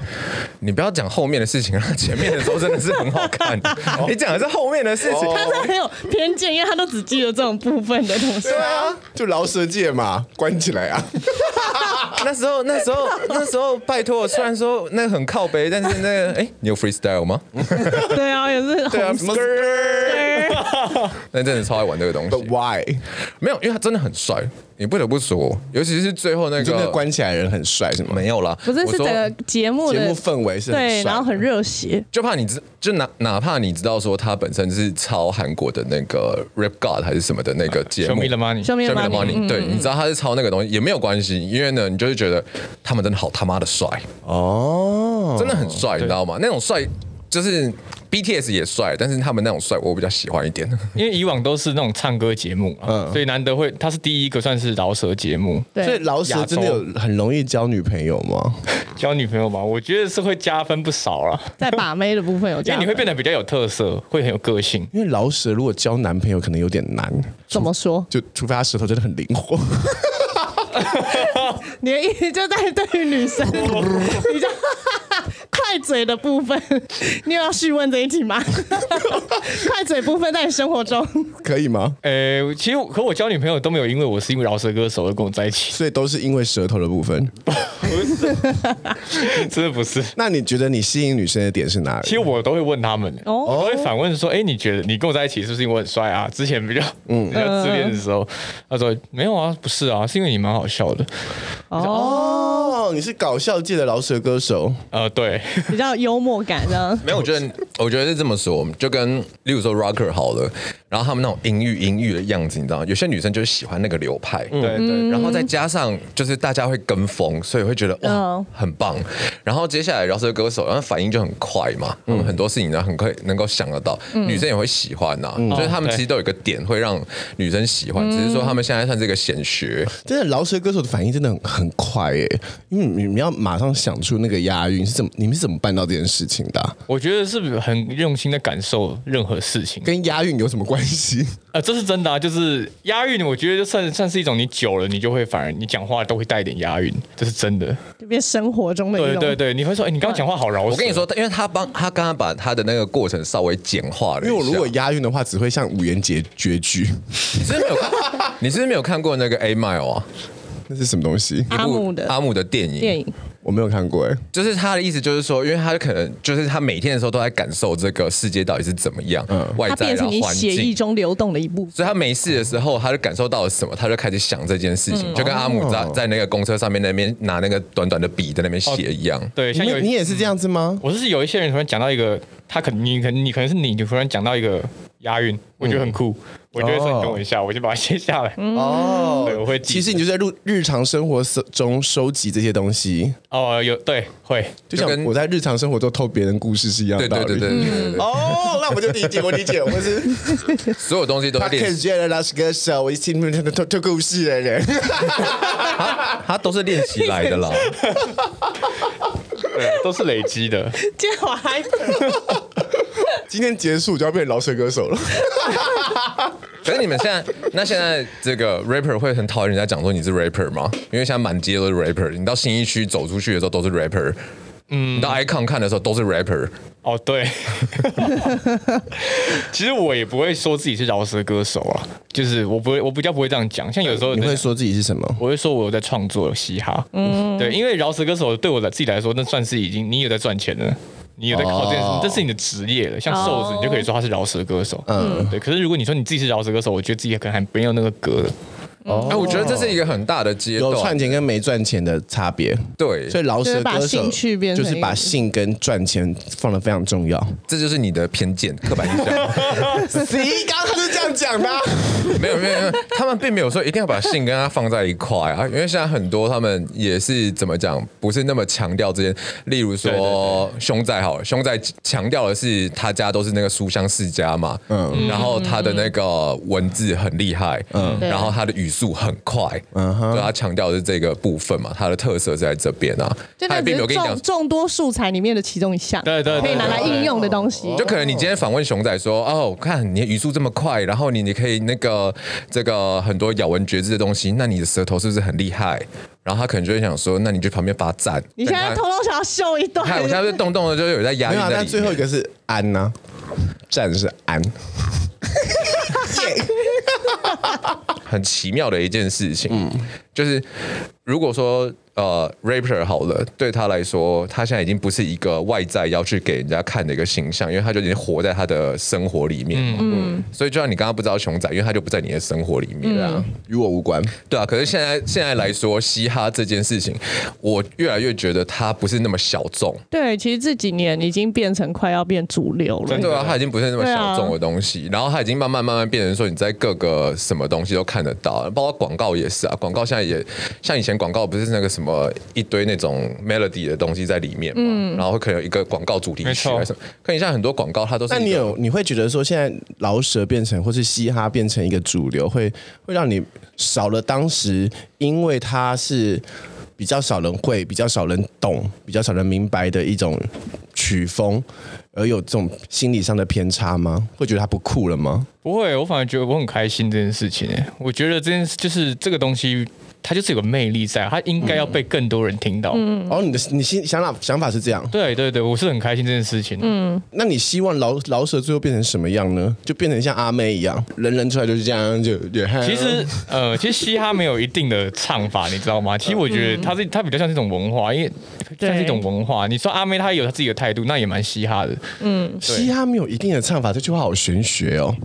你不要讲后面的事情啊，前面的时候真的是很好看。*laughs* 你讲的是后面的事情，他是很有偏见，因为他都只记得这种部分的东西。对啊，就饶舌界嘛，关起来啊。*laughs* 那时候，那时候，那时候，拜托，虽然说那个很靠背，但是那个，哎，你有 freestyle 吗？*laughs* 对啊，也是对啊，什么？*laughs* 那真的超爱玩这个东 But 西。why？没有，因为他真的很帅，你不得不说，尤其是最后那就那个个关起来的人很帅是吗？没有啦，不是我说是整个节目的节目氛围是很对，帅然后很热血。就怕你知，就哪哪怕你知道说他本身是抄韩国的那个 Rap God 还是什么的那个节 Show 目 me the money，Show me the me the money，money，对，嗯你知道他是抄那个东西也没有关系，因为呢，你就是觉得他们真的好他妈的帅，哦，真的很帅，你知道吗？那种帅就是 BTS 也帅，但是他们那种帅我比较喜欢一点。*laughs* 因为以往都是那种唱歌节目嘛，嗯所以难得会，他是第一个算是饶舌节目。对，所以老舍真的有很容易交女朋友吗？*laughs* 交女朋友嘛，我觉得是会加分不少啦，在把妹的部分有因加分，为你会变得比较有特色，会很有个性。因为老舍如果交男朋友可能有点难，怎么说？就除非他舌头真的很灵活。*laughs* 你的意思就在对于女生比较快嘴的部分，你有要续问这一题吗？*laughs* 快嘴部分在你生活中，可以吗？呃，其实和我交女朋友都没有因为我是因为饶舌歌手而跟我在一起，所以都是因为舌头的部分。不 *laughs* 是真的不是。那你觉得你吸引女生的点是哪里？其实我都会问他们，哦我都会反问说：“哎，你觉得你跟我在一起是不是因为我很帅啊？”之前比较嗯比较自恋的时候，他说：“没有啊，不是啊，是因为你蛮好笑的。哦，你是搞笑界的老舍歌手，”呃，对，比较有幽默感的。*laughs* 没有，我觉得我觉得是这么说，就跟例如说 Rocker 好了，然后他们那种阴郁阴郁的样子，你知道吗？有些女生就是喜欢那个流派，对对然后再加上就是大家会跟风，所以会觉得哇嗯。很棒。然后接下来饶舌歌手，然后反应就很快嘛，嗯，很多事情呢很快能够想得到，女生也会喜欢呐、所以他们其实都有一个点会让女生喜欢，只是说他们现在算是一个显学。真的饶舌歌手的反应真的很很快耶，因为你们要马上想出那个押韵是怎么，你们是怎么办到这件事情的啊、我觉得是很用心的感受任何事情。跟押韵有什么关系？呃，这是真的啊，就是押韵，我觉得就算算是一种你久了，你就会反而你讲话都会带一点押韵，这是真的。就变生活中的。对对对，你会说，哎，你刚刚讲话好饶舌。我跟你说，因为他帮他刚刚把他的那个过程稍微简化了，因为我如果押韵的话，只会像五元节绝句，你是不是没有看，你是不是没有看过那个 A Mile 啊？那是什么东西？阿姆的阿姆的电影，电影，我没有看过哎。就是他的意思，就是说，因为他可能就是他每天的时候都在感受这个世界到底是怎么样，嗯外它在然变成你后环血液境。中流动的一部分。所以他没事的时候，他就感受到了什么，他就开始想这件事嗯情，就跟阿姆在在那个公车上面那边拿那个短短的笔在那边写一样。对，像有你你也是这样子吗？我是有一些人突然讲到一个，他可能你可能你可能是你，你突然讲到一个押韵，我觉得很酷，我就会说你等我一下，我就把它写下来。哦对，我会记其实你就在日日常生活中收集这些东西，哦，有对会，就像我在日常生活中偷别人故事是一样的道理。对对对哦，那我就理解，我理解，我是 *laughs* 所有东西都他是练习，可以觉得我是听他偷偷故事的人。*laughs* 他都是练习来的啦。*laughs* 对，都是累积的。今天我还今天结束就要变饶舌歌手了。*laughs* 可是你们现在，那现在这个 rapper 会很讨厌人家讲说你是 rapper 吗？因为现在满街都是 rapper，你到新一区走出去的时候都是 rapper，嗯，你到 icon 看的时候都是 rapper，哦，对，*laughs* 其实我也不会说自己是饶舌歌手啊，就是我不会，我比较不会这样讲。像有时候你会说自己是什么？我会说我有在创作嘻哈，嗯，对，因为饶舌歌手对我的自己来说，那算是已经你有在赚钱了。你有在靠这件事，哦这是你的职业了。像瘦子，你就可以说他是饶舌歌手。嗯，对。可是如果你说你自己是饶舌歌手，我觉得自己可能还没有那个格的。哎，我觉得这是一个很大的阶有段，赚钱跟没赚钱的差别。对，所以饶舌就是把歌手兴趣变成就是把性跟赚钱放的非常重要。这就是你的偏见、刻板印象。*laughs* 谁刚刚他是这样讲的啊？没有没有，没有他们并没有说一定要把性跟他放在一块啊，因为现在很多他们也是怎么讲，不是那么强调这些。例如说凶仔好了，凶仔强调的是他家都是那个书香世家嘛，嗯，然后他的那个文字很厉害，嗯，然后他的语速很快，嗯哼，对他强调的是这个部分嘛，它的特色是在这边啊，那只是并没有跟你讲众众多素材里面的其中一项，对对对可以拿来应用的东西。就可能你今天访问熊仔说，哦，看你的语速这么快，然后你你可以那个这个很多咬文嚼字的东西，那你的舌头是不是很厉害？然后他可能就会想说，那你就旁边发赞。你现在偷偷想要秀一段，看我现在就动动的就有在压没有啊，抑在里面。但最后一个是安呢、站是安。*laughs* *laughs* 很奇妙的一件事情，嗯就是如果说呃，rapper 好了，对他来说，他现在已经不是一个外在要去给人家看的一个形象，因为他就已经活在他的生活里面嘛。嗯，所以就像你刚刚不知道熊仔，因为他就不在你的生活里面，对啊，与我无关。对啊，可是现在现在来说，嘻哈这件事情，我越来越觉得他不是那么小众。对，其实这几年已经变成快要变主流了。对啊，他已经不是那么小众的东西，然后他已经慢慢慢慢变成说，你在各个什么东西都看得到，包括广告也是啊，广告现在也像以前广告不是那个什么一堆。那种 melody 的东西在里面嘛，嗯、然后可能有一个广告主题曲，什么。可你像很多广告，它都是。那你有你会觉得说，现在饶舌变成或是嘻哈变成一个主流，会会让你少了当时，因为它是比较少人会、比较少人懂、比较少人明白的一种曲风，而有这种心理上的偏差吗？会觉得他不酷了吗？不会，我反而觉得我很开心这件事情。我觉得这件事就是这个东西。他就是有个魅力在，他应该要被更多人听到。嗯，哦，你的你心想法想法是这样？对对对，我是很开心这件事情。嗯，那你希望老老舍最后变成什么样呢？就变成像阿妹一样，人人出来就是这样，就对。其实呃，*laughs* 其实嘻哈没有一定的唱法，你知道吗？其实我觉得它是它比较像这种文化，因为像是一种文化。你说阿妹她有她自己的态度，那也蛮嘻哈的。嗯，嘻哈没有一定的唱法，这句话好玄学哦。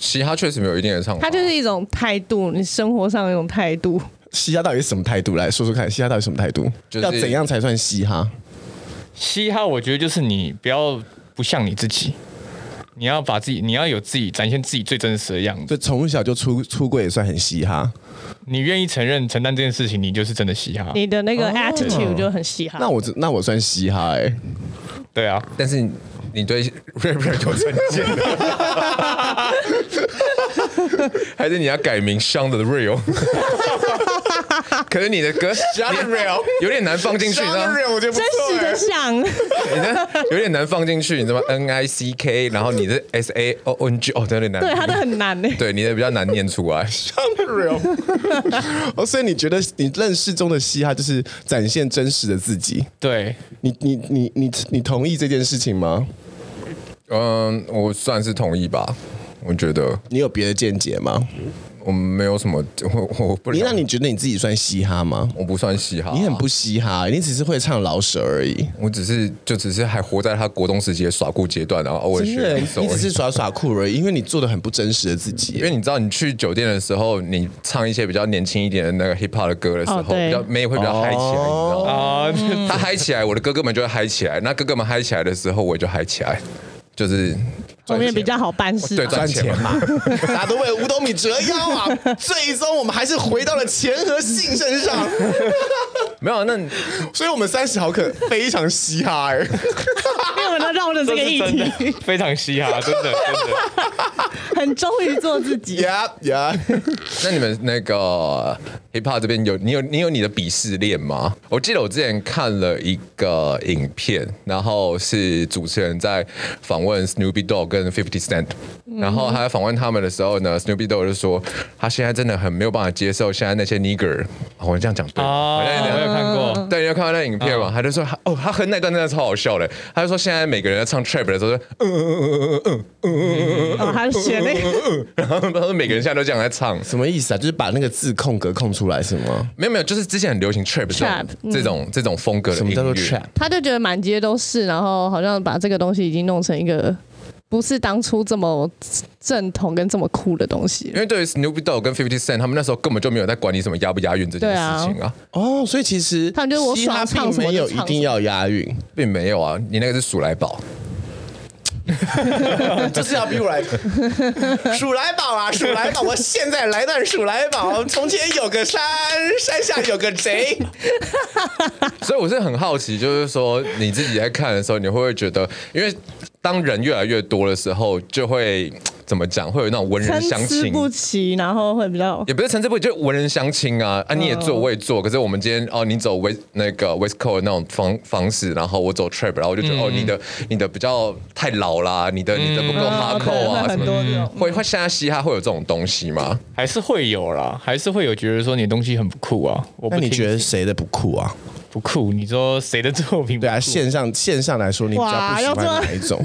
嘻哈确实没有一定的唱法，它就是一种态度，你生活上的一种态度。嘻哈到底是什么态度？来说说看，嘻哈到底什么态度？就是、要怎样才算嘻哈？嘻哈，我觉得就是你不要不像你自己，你要把自己，你要有自己展现自己最真实的样子。就从小就出出柜也算很嘻哈。你愿意承认承担这件事情，你就是真的嘻哈。你的那个 attitude 就很嘻哈。那我那我算嘻哈哎、欸。对啊，但是你对 rapper 有成见。*laughs* 还是你要改名 Sean the Real？*laughs* 可是你的歌 the Real 有点难放进去，呢。真实的像，你的有点难放进去，你知道吗？N I C K，然后你的 S A O N G，哦，有点难，对，他的很难呢。*laughs* 对，你的比较难念出来。The Real，*laughs* 哦，所以你觉得你认识中的嘻哈就是展现真实的自己？对，你你你你你同意这件事情吗？嗯，我算是同意吧。我觉得你有别的见解吗？我们没有什么，*laughs* 我我不。你那你觉得你自己算嘻哈吗？我不算嘻哈，你很不嘻哈，你只是会唱老舍而已。我只是就只是还活在他国中时期的耍酷阶段，然后偶尔学一首。你只是耍耍酷而已，因为你做的很不真实的自己。因为你知道，你去酒店的时候，你唱一些比较年轻一点的那个 hip hop 的歌的时候，比较妹会比较嗨起来，你知道吗？啊，他嗨起来，我的哥哥们就会嗨起来。那哥哥们嗨起来的时候，我也就嗨起来，就是。后面比较好办事，对，赚钱嘛，*laughs* 大家都为五斗米折腰啊！*laughs* 最终我们还是回到了钱和性身上。*laughs* 没有，那所以我们三十毫克非常嘻哈哎，因为我们都绕着这个议题，非常嘻哈，真的真的，很忠于做自己。呀呀，那你们那个 hiphop 这边有你有你有你的鄙视链吗？我记得我之前看了一个影片，然后是主持人在访问 Snoopy Dog 跟 Fifty Cent，然后他在访问他们的时候呢，Snoopy Dog 就说他现在真的很没有办法接受现在那些 nigger，我这样讲对我？好像有没有看过？对，有看过那影片嘛？他就说哦，他很那段真的超好笑的，他就说现在每个人在唱 trap 的时候，嗯嗯嗯嗯嗯嗯嗯嗯嗯嗯，哦，那个，然后他说每个人现在都这样在唱，什么意思啊？就是把那个字空格空出。来是吗？没有没有，就是之前很流行 Trap 这种这种风格的，什么叫做 Trap？他就觉得满街都是，然后好像把这个东西已经弄成一个。不是当初这么正统跟这么酷的东西，因为对于 Snoop Dogg 跟 Fifty Cent，他们那时候根本就没有在管你什么押不押韵这件事情啊。哦，所以其实他们就是我耍唱什么没有一定要押韵，并没有啊。你那个是鼠来宝，*laughs* 这是要逼我来 *laughs* 数来宝啊，数来宝！我现在来段数来宝。*laughs* 从前有个山，山下有个贼。所以我是很好奇，就是说你自己在看的时候，你会不会觉得，因为。当人越来越多的时候，就会怎么讲？会有那种文人相亲不齐，然后会比较也不是参差不齐，就文人相亲啊啊！你也做，我也做，可是我们今天哦，你走 West 那个 West Coast 那种方方式，然后我走 Trap，然后我就觉得、嗯、哦，你的你的比较太老啦，你的你的不够 Hardcore 啊，什么的。会会现在嘻哈会有这种东西吗？还是会有啦，还是会有觉得说你的东西很不酷啊？我不那你觉得谁的不酷啊？不酷？你说谁的作品？对啊，线上线上来说，你比较不喜欢哪一种？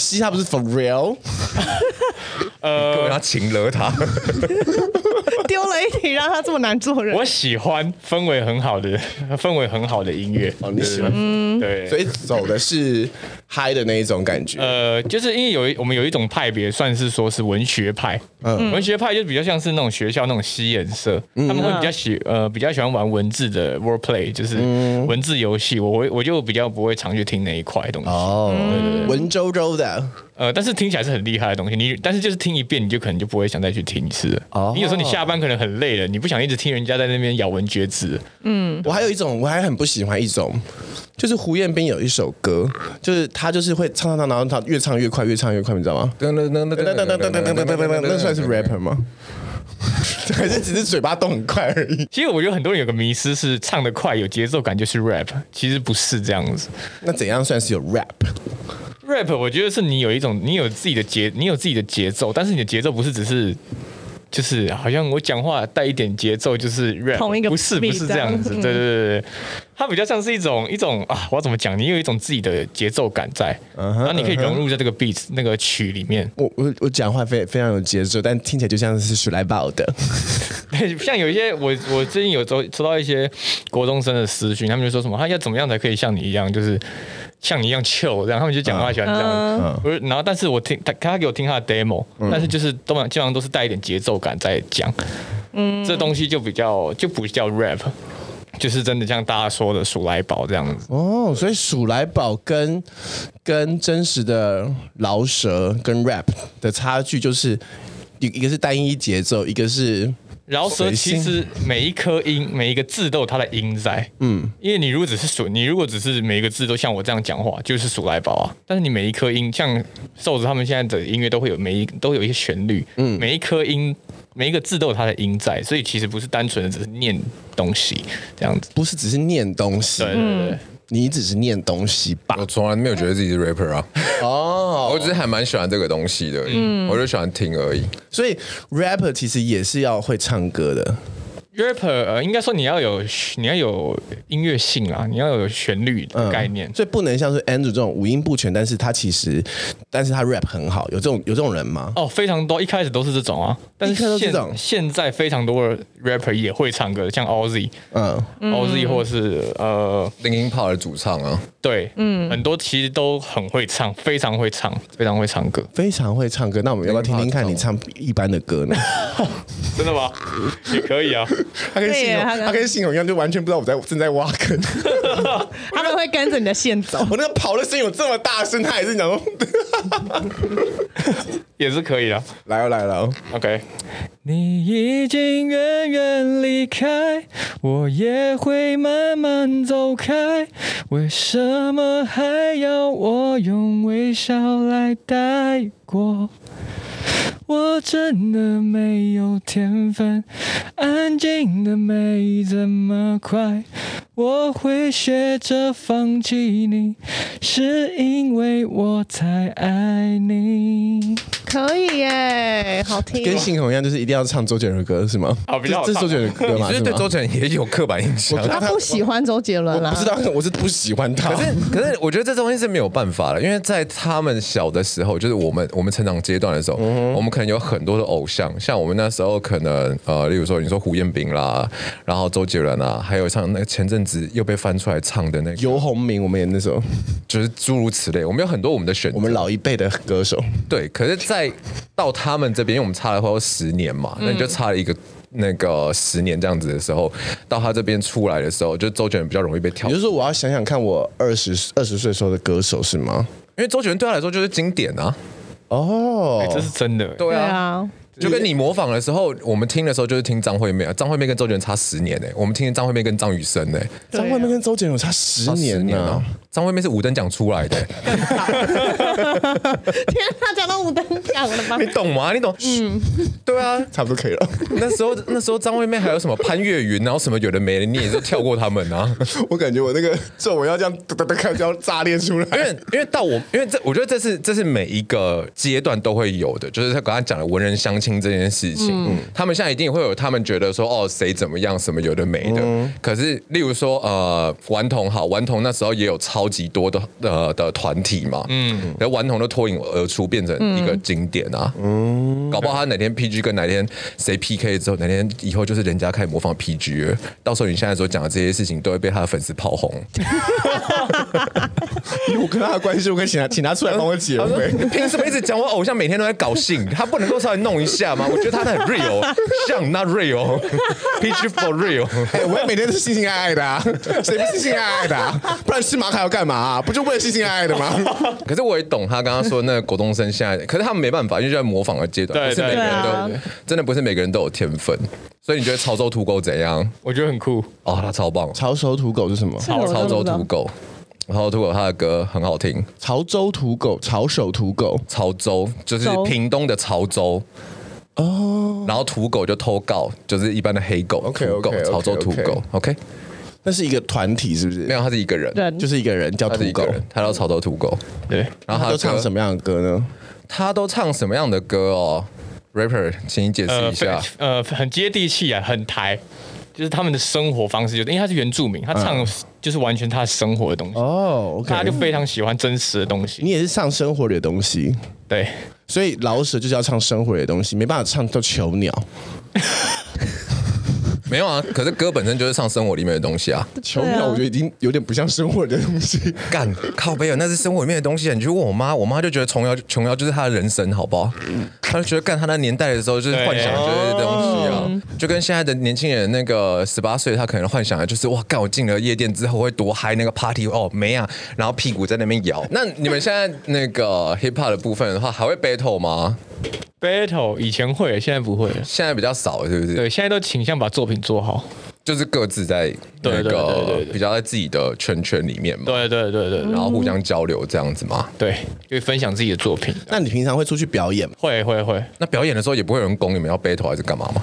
嘻哈不是 for real？*laughs* 各位他请了他，*laughs* 丢了一题让他这么难做人。我喜欢氛围很好的氛围很好的音乐。哦，你喜欢？嗯对，所以走的是嗨的那一种感觉。呃，就是因为有一我们有一种派别，算是说是文学派。嗯，文学派就比较像是那种学校那种吸颜色，他们会比较喜呃比较喜欢玩文字的 wordplay，就是文字游戏。我我就比较不会常去听那一块东西。哦，文绉绉的。呃，但是听起来是很厉害的东西。你但是就是听一遍，你就可能就不会想再去听一次了。哦，你有时候你下班可能很累了，你不想一直听人家在那边咬文嚼字。嗯，我还有一种，我还很不喜欢一种，就是胡彦斌有一首歌，就是他就是会唱唱唱，然后他越唱越快，越唱越快，你知道吗？噔噔噔噔噔噔噔噔噔噔噔噔，那算是 rapper 吗？还是只是嘴巴动很快而已？其实我觉得很多人有个迷思是唱得快有节奏感就是 rap，其实不是这样子。那怎样算是有 rap？rap 我觉得是你有一种，你有自己的节，你有自己的节奏，但是你的节奏不是只是，就是好像我讲话带一点节奏就是 rap，同一个不是不是这样子，对对对对，它比较像是一种一种啊，我要怎么讲？你有一种自己的节奏感在，然后你可以融入在这个 beat 那个曲里面。我我我讲话非非常有节奏，但听起来就像是鼠来宝的。*laughs* 像有一些我我最近有收收到一些国中生的私讯，他们就说什么他要怎么样才可以像你一样，就是。像你一样 chill，然后他们就讲话喜欢这样，不是，然后但是我听他他给我听他的 demo，但是就是都基本上都是带一点节奏感在讲，嗯，这东西就比较就不叫 rap，就是真的像大家说的鼠来宝这样子。哦，所以鼠来宝跟跟真实的饶舌跟 rap 的差距就是一一个是单一节奏，一个是。饶舌其实每一颗音，每一个字都有它的音在，嗯，因为你如果只是数，你如果只是每一个字都像我这样讲话，就是鼠来宝啊。但是你每一颗音，像瘦子他们现在的音乐都会有每一都有一些旋律，嗯，每一颗音，每一个字都有它的音在，所以其实不是单纯的只是念东西这样子，不是只是念东西，对对对。你只是念东西吧？我从来没有觉得自己是 rapper 啊。哦，我只是还蛮喜欢这个东西的，嗯，我就喜欢听而已。所以 rapper 其实也是要会唱歌的。Rapper 呃，应该说你要有你要有音乐性啦，你要有旋律的概念，嗯，所以不能像是 Andrew 这种五音不全，但是他其实，但是他 rap 很好，有这种有这种人吗？哦，非常多，一开始都是这种啊，但是现现在非常多的 rapper 也会唱歌，像 Ozzy，嗯，Ozzy 或是呃 Linkin Park 的主唱啊，对，嗯，很多其实都很会唱，非常会唱，非常会唱歌，非常会唱歌。那我们要不要听听看你唱一般的歌呢？*laughs* 真的吗？也可以啊。他跟信宏，他跟信勇一样，就完全不知道我在正在挖坑。*laughs* 他们会跟着你的线走。*laughs* 我那个跑的声音有这么大声，他也是讲说，*laughs* 也是可以的。来哦，来了哦，OK。你已经远远离开，我也会慢慢走开。为什么还要我用微笑来带过？我真的没有天分，安静的没这么快。我会学着放弃你，是因为我才爱你。可以耶，好听。跟信宏一样，就是一定要唱周杰伦的歌，是吗？好，比较好这是周杰伦的歌嘛？其实对周杰伦也有刻板印象。*laughs* 他不喜欢周杰伦啦。不知道，我是不喜欢他。可是，可是我觉得这东西是没有办法的，因为在他们小的时候，就是我们我们成长阶段的时候，我们可能有很多的偶像，像我们那时候可能呃，例如说你说胡彦斌啦，然后周杰伦啊，还有像那个前阵子又被翻出来唱的那个游鸿明，我们也那时候就是诸如此类，我们有很多我们的选择，我们老一辈的歌手。对，可是，在到他们这边，因为我们差了快要十年嘛，那你就差了一个那个十年这样子的时候，到他这边出来的时候，就周杰伦比较容易被挑。也就是说，我要想想看，我二十二十岁时候的歌手是吗？因为周杰伦对他来说就是经典啊。哦，这是真的。对啊。就跟你模仿的时候，我们听的时候就是听张惠妹啊，张惠妹跟周杰伦差十年呢。我们听张惠妹跟张雨生呢，张惠妹跟周杰伦差十年呢。张惠妹是五等奖出来的。*laughs* 天，他讲到五等奖了吗？你懂吗？你懂？嗯，对啊，差不多可以了。那时候那时候张惠妹还有什么潘越云，然后什么有的没的，你也是跳过他们啊。*laughs* 我感觉我那个皱纹要这样哒哒哒看就要炸裂出来。因为因为到我，因为这我觉得这是这是每一个阶段都会有的，就是他刚才讲的文人相亲。听这件事情。嗯，他们现在一定会有他们觉得说哦，谁怎么样，什么有的没的。嗯、可是，例如说呃，顽童好，顽童那时候也有超级多的呃的团体嘛。嗯，然后顽童都脱颖而出，变成一个经典啊。嗯，搞不好他哪天 PG 跟哪天谁 PK 之后，哪天以后就是人家开始模仿 PG 了。到时候你现在所讲的这些事情，都会被他的粉丝炮轰。因为我跟他的关系，我可以请他请他出来帮我解围。凭什么一直讲我偶像每天都在搞性？他不能够稍微弄一下吗？我觉得他很 *laughs* real，像 not real，PG for real。哎，我也每天都是性性爱爱的啊，*laughs* 谁不是性性爱爱的啊？不然吃马卡要干嘛啊？不就为了心心爱爱的吗？*laughs* 可是我也懂他刚刚说那个国中生现在，可是他们没办法，因为就在模仿的阶段，不是每个人都真的不是每个人都有天分。所以你觉得潮州土狗怎样？我觉得很酷哦，他超棒。潮州土狗是什么？潮潮州土狗。潮州土狗他的歌很好听，潮州土狗，潮手土狗，潮州就是屏东的潮州哦。然后土狗就偷告，就是一般的黑狗。OK OK，潮州土狗 OK。那是一个团体是不是？没有，他是一个人，对，就是一个人叫土狗，他叫潮州土狗。对，然后他都唱什么样的歌呢？他都唱什么样的歌哦？Rapper，请你解释一下。呃，很接地气啊，很台。就是他们的生活方式，就因为他是原住民，他唱就是完全他生活的东西哦，oh, okay. 他就非常喜欢真实的东西。你也是唱生活里的东西，对，所以老舍就是要唱生活里的东西，没办法唱到囚鸟。*laughs* 没有啊，可是歌本身就是唱生活里面的东西啊。囚鸟我觉得已经有点不像生活的东西。*laughs* 干靠背啊，那是生活里面的东西。你去问我妈，我妈就觉得琼瑶琼瑶就是她的人生，好不好？她就觉得干她那年代的时候就是幻想这些东西啊，就跟现在的年轻人那个十八岁，他可能幻想的就是哇，干我进了夜店之后会多嗨，那个 party 哦没啊，然后屁股在那边摇。那你们现在那个 hip hop 的部分的话，还会 battle 吗？battle 以前会，现在不会了。现在比较少，是不是？对，现在都倾向把作品做好，就是各自在那个比较在自己的圈圈里面嘛。对对对对，然后互相交流这样子嘛。对，因为分享自己的作品。那你平常会出去表演吗？会会会。那表演的时候也不会有人拱你们要 battle 还是干嘛吗？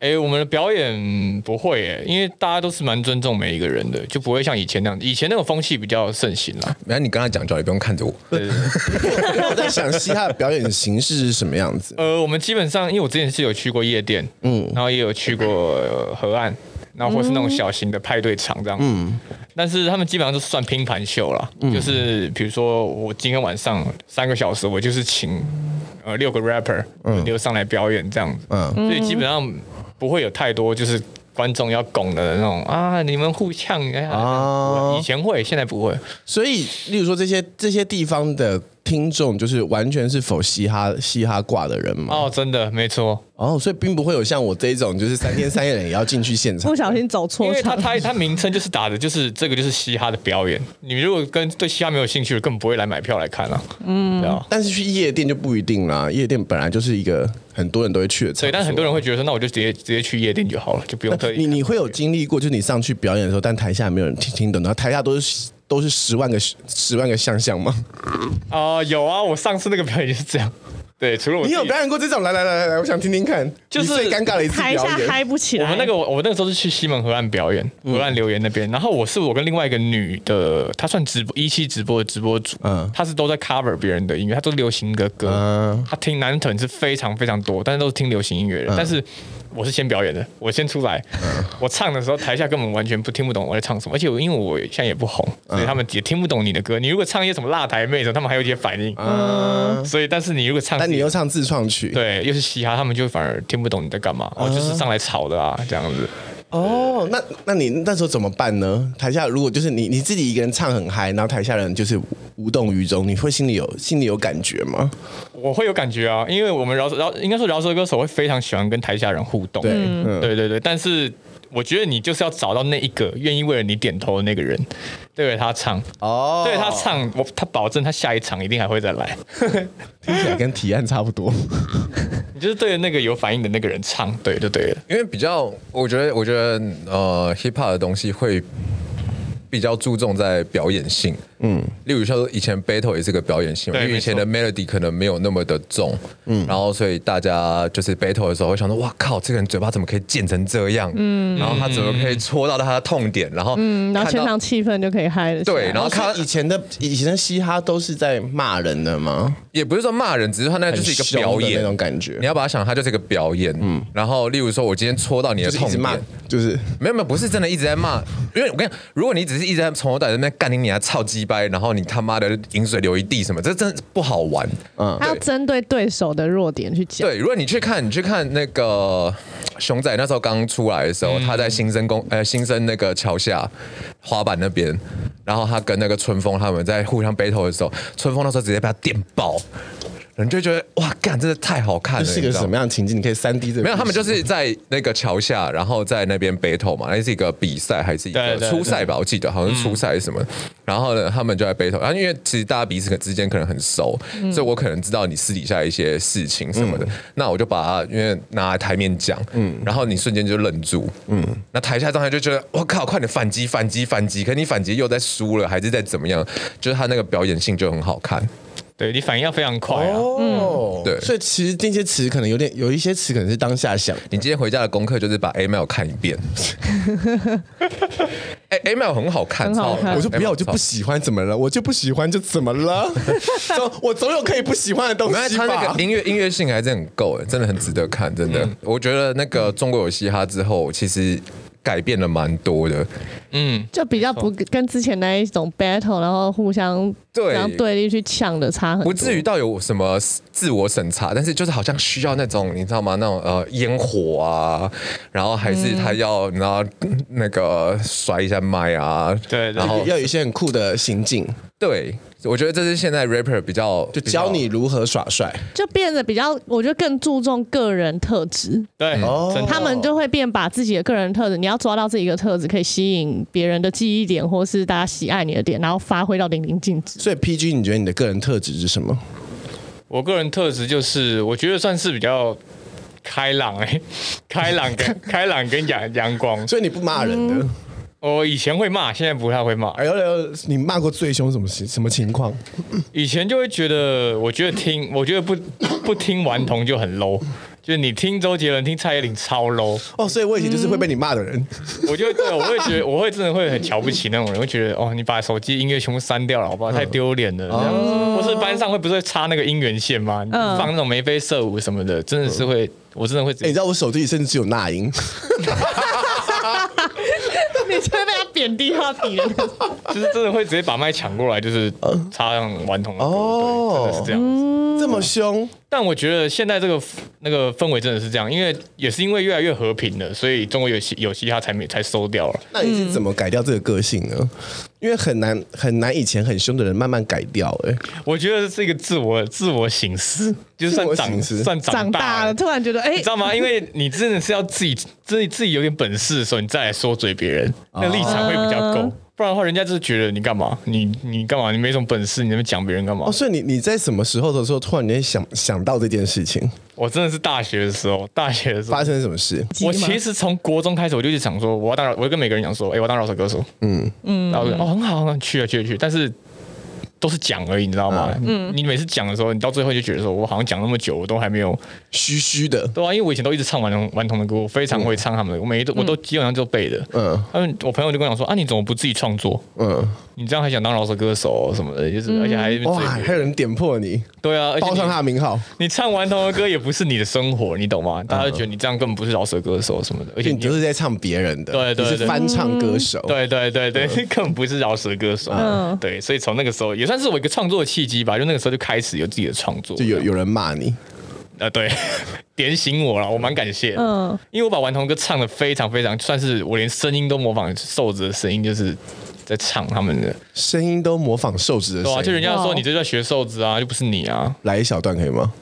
哎，我们的表演不会哎，因为大家都是蛮尊重每一个人的，就不会像以前那样。以前那种风气比较盛行啦。没，你刚才讲就也，不用看着我。对对对。*laughs* 我在想嘻哈的表演形式是什么样子？*laughs* 呃，我们基本上，因为我之前是有去过夜店，嗯，然后也有去过河岸，然后或是那种小型的派对场这样，嗯。但是他们基本上都是算拼盘秀啦，嗯、就是比如说我今天晚上三个小时，我就是请呃六个 rapper 轮流上来表演这样子，嗯，所以基本上。不会有太多就是观众要拱的那种啊，你们互呛啊，以前会，现在不会。所以，例如说这些这些地方的。听众就是完全是否嘻哈嘻哈挂的人嘛？哦，真的没错。哦，所以并不会有像我这一种，就是三天三夜的也要进去现场，不小心走错场。因为他他他名称就是打的，就是这个就是嘻哈的表演。你如果跟对嘻哈没有兴趣，根本不会来买票来看啊。嗯，对啊。但是去夜店就不一定啦，夜店本来就是一个很多人都会去的场所。以，但很多人会觉得说，那我就直接直接去夜店就好了，就不用特意。你你会有经历过，就是你上去表演的时候，但台下没有人听听懂，然后台下都是。都是十万个十万个相像吗？啊、呃，有啊，我上次那个表演就是这样。*laughs* 对，除了我，你有表演过这种？来来来来来，我想听听看，就是最尴尬的一次表演。台下嗨不起来。我们那个，我我那个时候是去西门河岸表演，河岸留言那边。嗯、然后我是我跟另外一个女的，她算直播一期直播的直播主，嗯，她是都在 cover 别人的音乐，她都是流行歌歌，嗯，她听男团是非常非常多，但是都是听流行音乐的，嗯、但是。我是先表演的，我先出来。嗯、我唱的时候，台下根本完全不听不懂我在唱什么，而且我因为我现在也不红，所以他们也听不懂你的歌。你如果唱一些什么辣台妹的时候，他们还有一些反应。嗯，所以但是你如果唱，但你又唱自创曲，对，又是嘻哈，他们就反而听不懂你在干嘛。哦，就是上来吵的啊，这样子。哦，那那你那时候怎么办呢？台下如果就是你你自己一个人唱很嗨，然后台下人就是无动于衷，你会心里有心里有感觉吗？我会有感觉啊，因为我们饶舌饶应该说饶舌歌手会非常喜欢跟台下人互动，对，嗯、对对对。但是我觉得你就是要找到那一个愿意为了你点头的那个人，对着他唱哦，对着他唱，我他保证他下一场一定还会再来。听起来跟提案差不多。*laughs* 你就是对着那个有反应的那个人唱，对就对了。因为比较，我觉得，我觉得，呃，hip hop 的东西会比较注重在表演性，嗯，例如说以前 battle 也是个表演性，因为以前的 melody 可能没有那么的重，嗯，然后所以大家就是 battle 的时候会想说，哇靠，这个人嘴巴怎么可以贱成这样？嗯，然后他怎么可以戳到他的痛点？然后嗯，然后全场气氛就可以嗨了。对，然后他以前的以前的嘻哈都是在骂人的吗？也不是说骂人，只是他那就是一个表演那种感觉。你要把它想，他就是一个表演。嗯，然后例如说，我今天戳到你的痛点，就是没有没有，不是真的一直在骂，因为我跟你讲，如果你只是一直在从头到尾在那边干你你还操鸡掰，然后你他妈的饮水流一地什么，这真不好玩。嗯，他要针对对手的弱点去讲。对，如果你去看，你去看那个熊仔那时候刚出来的时候，他在新生公呃新生那个桥下滑板那边，然后他跟那个春风他们在互相 battle 的时候，春风那时候直接被他电爆。人就觉得哇，干，真的太好看了！这是一个什么样的情境？你可以三 D 这没有，他们就是在那个桥下，然后在那边 battle 嘛，那是一个比赛还是一个初赛吧？我记得好像是初赛什么。然后呢，他们就在 battle，然后因为其实大家彼此之间可能很熟，所以我可能知道你私底下一些事情什么的。那我就把它因为拿来台面讲，嗯，然后你瞬间就愣住，嗯，那台下状态就觉得我靠，快点反击，反击，反击！可你反击又在输了，还是在怎么样？就是他那个表演性就很好看。对，你反应要非常快啊！哦，对，所以其实这些词可能有点，有一些词可能是当下想。你今天回家的功课就是把 A mail 看一遍。*laughs* 哎，A mail 很好看，超好看。我说不要，我就不喜欢，怎么了？我就不喜欢，就怎么了？*laughs* 总我总有可以不喜欢的东西吧。他那个音乐音乐性还是很够，哎，真的很值得看，真的。我觉得那个中国有嘻哈之后，其实。改变了蛮多的，嗯，就比较不跟之前那一种 battle，然后互相对。然后对立去抢的差很多，不至于到有什么自我审查，但是就是好像需要那种你知道吗？那种呃烟火啊，然后还是他要你知道那个甩一下麦啊，对，然后要有一些很酷的行径，对。我觉得这是现在 rapper 比较就教你如何耍帅，就变得比较，我觉得更注重个人特质。对，嗯、他们就会变把自己的个人特质，你要抓到自己的特质，可以吸引别人的记忆点，或是大家喜爱你的点，然后发挥到淋漓尽致。所以 PG，你觉得你的个人特质是什么？我个人特质就是，我觉得算是比较开朗哎、欸，*laughs* 开朗跟开朗跟阳阳光，所以你不骂人的。嗯我以前会骂，现在不太会骂。哎呦呦，你骂过最凶什么情什么情况？以前就会觉得，我觉得听，我觉得不不听顽童就很 low，就是你听周杰伦、听蔡依林超 low。哦，所以我以前就是会被你骂的人。我就对，我会觉得，我会真的会很瞧不起那种人，会觉得哦，你把手机音乐全部删掉了，好不好？太丢脸了。这样子，或是班上会不是会插那个音源线吗？放那种眉飞色舞什么的，真的是会，我真的会。哎，你知道我手机里甚至只有那英。*laughs* 你 *laughs* 就会被他贬低到底了，*laughs* 就是真的会直接把麦抢过来，就是插上顽童的歌，哦，真的是这样子，这么凶。但我觉得现在这个那个氛围真的是这样，因为也是因为越来越和平了，所以中国有嘻有嘻哈才没才收掉了。那你是怎么改掉这个个性呢？因为很难很难，以前很凶的人慢慢改掉。哎，我觉得是一个自我自我醒思，就是算长算长大了，突然觉得哎，你知道吗？因为你真的是要自己自己自己有点本事的时候，你再来说嘴别人，那立场会比较够。不然的话，人家就是觉得你干嘛？你你干嘛？你没什么本事，你那边讲别人干嘛？哦，所以你你在什么时候的时候，突然间想想到这件事情？我真的是大学的时候，大学的时候发生什么事？我其实从国中开始，我就一直想说，我要当，我就跟每个人讲说，哎、欸，我要当饶舌歌手。嗯嗯，然后就哦，很好，很好，去啊去啊去，但是。都是讲而已，你知道吗？嗯，你每次讲的时候，你到最后就觉得说，我好像讲那么久，我都还没有虚虚的，对啊，因为我以前都一直唱顽童顽童的歌，我非常会唱他们的，我每一都我都基本上就背的。嗯，他们我朋友就跟我讲说，啊，你怎么不自己创作？嗯，你这样还想当饶舌歌手什么的，就是而且还哇，还有人点破你，对啊，报上他的名号。你唱顽童的歌也不是你的生活，你懂吗？大家就觉得你这样根本不是饶舌歌手什么的，而且你就是在唱别人的，对对，是翻唱歌手，对对对对，*laughs* 根本不是饶舌歌手。嗯，对，所以从那个时候也算是我一个创作的契机吧，就那个时候就开始有自己的创作，就有有人骂你，呃，对，*laughs* 点醒我了，我蛮感谢，嗯，因为我把顽童哥唱的非常非常，算是我连声音都模仿瘦子的声音，就是在唱他们的。声音都模仿瘦子的声音，对啊，就人家说你这在学瘦子啊，又不是你啊，来一小段可以吗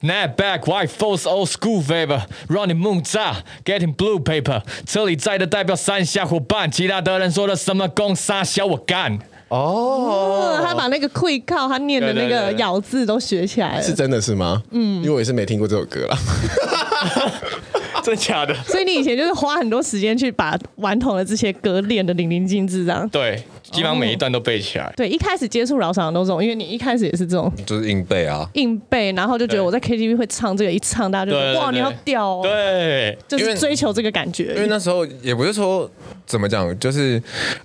？Snap back, white folks, old school favor, running moon 炸，getting blue paper，这里在的代表山下伙伴，其他的人说的什么攻杀小我干。哦，他把那个会靠他念的那个咬字都学起来了，是真的是吗？嗯，因为我也是没听过这首歌啦，*laughs* 真的假的？所以你以前就是花很多时间去把顽童的这些歌练的淋漓尽致，这样？对，基本上每一段都背起来。对，一开始接触饶舌都这种，因为你一开始也是这种就是硬背啊，硬背，然后就觉得我在 KTV 会唱这个，一唱大家就觉得对对对哇，你好屌哦，对，就是追求这个感觉。因为那时候也不是说怎么讲，就是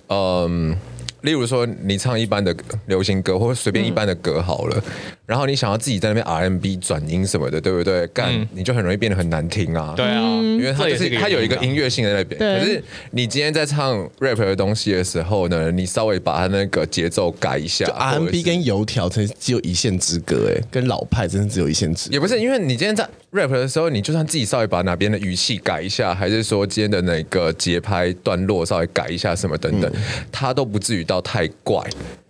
嗯。例如说，你唱一般的流行歌，或者随便一般的歌好了，然后你想要自己在那边 RMB 转音什么的，对不对？干，嗯、你就很容易变得很难听啊。对啊，因为它就是它有一个音乐性在那边。对可是你今天在唱 rap 的东西的时候呢，你稍微把它那个节奏改一下 RMB 跟油条才只有一线之隔，哎，跟老派真的只有一线之隔。也不是，因为你今天在 rap 的时候，你就算自己稍微把哪边的语气改一下，还是说今天的那个节拍段落稍微改一下什么等等，嗯、它都不至于到太怪。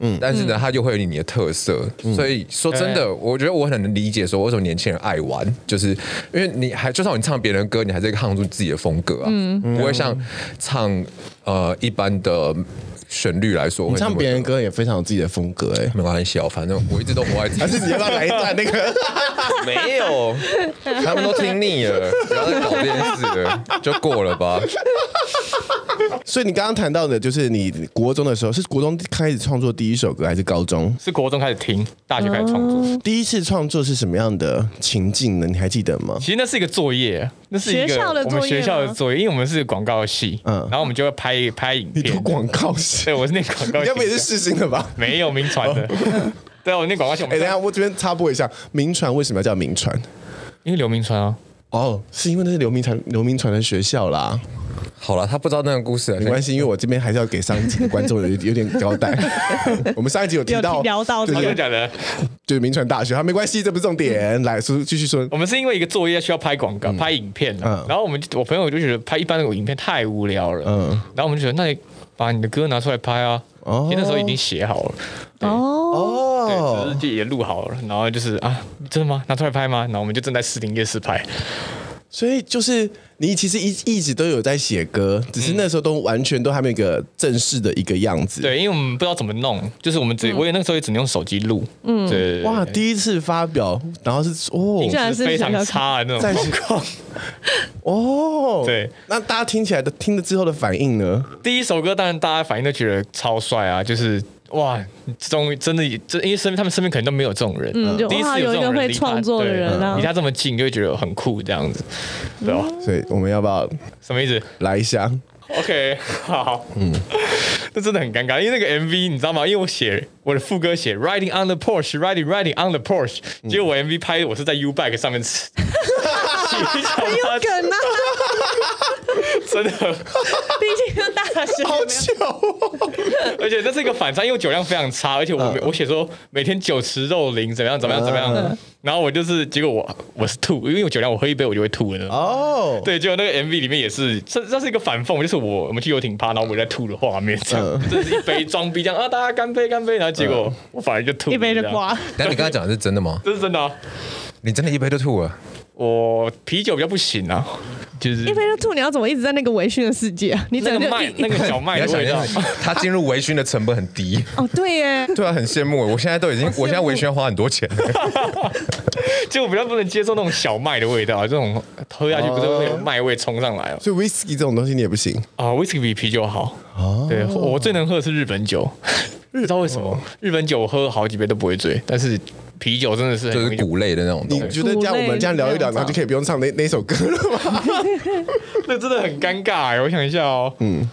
嗯，但是呢，它就会有你的特色，嗯、所以说真的，我觉得我很能理解说为什么年轻人爱玩，就是因为你还就算你唱别人的歌，你还是唱出自己的风格啊，嗯、不会像唱呃一般的。旋律来说，你唱别人歌也非常有自己的风格哎，没关系哦，反正我一直都活在自己。还是你要不要来一段那个？*laughs* 没有，他们都听腻了，不要再搞这件事了，就过了吧。所以你刚刚谈到的，就是你国中的时候，是国中开始创作第一首歌，还是高中？是国中开始听，大学开始创作。嗯、第一次创作是什么样的情境呢？你还记得吗？其实那是一个作业，那是一个学校的作业，我们学校的作业，因为我们是广告系，嗯，然后我们就会拍拍影片。你读广告系？对，我是念广告。*laughs* 要不也是世新的吧？没有名传的。*laughs* 对啊，我念广告系。哎、欸，等下我这边插播一下，名传为什么要叫名传？因为刘铭传啊。哦，是因为那是刘铭传刘铭传的学校啦。好了，他不知道那个故事，没关系，因为我这边还是要给上一集的观众有 *laughs* 有点交代。我们上一集有提到聊到真的假的，就是名传大学，他没关系，这不是重点。来说继续说，我们是因为一个作业需要拍广告、拍影片，然后我们我朋友就觉得拍一般的影片太无聊了，嗯，然后我们就觉得那你把你的歌拿出来拍啊，哦，因为那时候已经写好了，哦，对，日记也录好了，然后就是啊，真的吗？拿出来拍吗？然后我们就正在士林夜市拍。所以就是你其实一一直都有在写歌，只是那时候都完全都还没有一个正式的一个样子。对，因为我们不知道怎么弄，就是我们只，我也那个时候也只能用手机录。嗯，对。哇，第一次发表，然后是哦，是非常差的那种状况。哦，*laughs* 对。那大家听起来的听了之后的反应呢？第一首歌当然大家反应都觉得超帅啊，就是。哇，终于真的，这因为身边他们身边可能都没有这种人，嗯，第一次有这种人创作的人，离他这么近，就会觉得很酷这样子，对吧？所以我们要不要什么意思？来一下，OK，好，嗯，*laughs* 这真的很尴尬，因为那个 MV 你知道吗？因为我写我的副歌写 Riding on the Porsche，Riding Riding on the Porsche，结果我 MV 拍我是在 U bike 上面 *laughs* 吃，*laughs* 很有梗啊。*laughs* 真的，毕竟是大学，好巧哦！*laughs* 而且这是一个反差，因为酒量非常差，而且我、嗯、我写说每天酒池肉林怎么样怎么样怎么样，嗯、然后我就是结果我我是吐，因为我酒量我喝一杯我就会吐的哦。对，结果那个 MV 里面也是，这这是一个反讽，就是我我们去游艇趴，然后我在吐的画面，这样，嗯、这是一杯装逼这样啊，大家干杯干杯，然后结果我反而就吐一杯就挂。但你刚才讲的是真的吗？这是真的、啊，你真的一杯就吐了。我啤酒比较不行啊，就是一杯就吐，你要怎么一直在那个微醺的世界啊？你整个麦那个小麦的味道，他进入微醺的成本很低哦。对耶，对啊，很羡慕。我现在都已经，我现在微醺要花很多钱。*laughs* 就我比较不能接受那种小麦的味道，这种喝下去不是会有麦味冲上来哦。所以威士忌这种东西你也不行啊？威士忌比啤酒好啊？对，我最能喝的是日本酒，*laughs* 不知道为什么日本酒我喝好几杯都不会醉，但是。啤酒真的是就是谷类的那种东西。你觉得这样我们这样聊一聊，然后就可以不用唱那那首歌了吗？*laughs* *laughs* 那真的很尴尬哎，我想一下哦。嗯。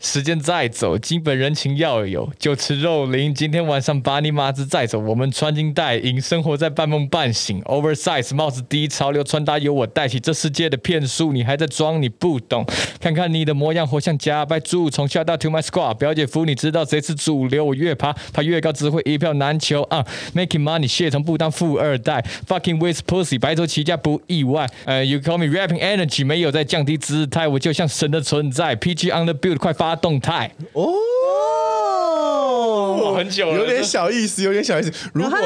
时间在走，基本人情要有，就吃肉林。今天晚上把你马子载走，我们穿金戴银，生活在半梦半醒。Oversize 帽子低潮流穿搭由我带起，这世界的骗术你还在装你不懂。看看你的模样，活像假白猪。从小到 To My Squad，表姐夫，你知道谁是主流？我越爬爬越高，只会一票难求啊。Making money，谢从不当富二代。Fucking with pussy，白手起家不意外。呃、，you call me rapping energy，没有在降低姿态，我就像神的存在。PG on the build，快发。动态。哦，很久了，有点小意思，有点小意思。如果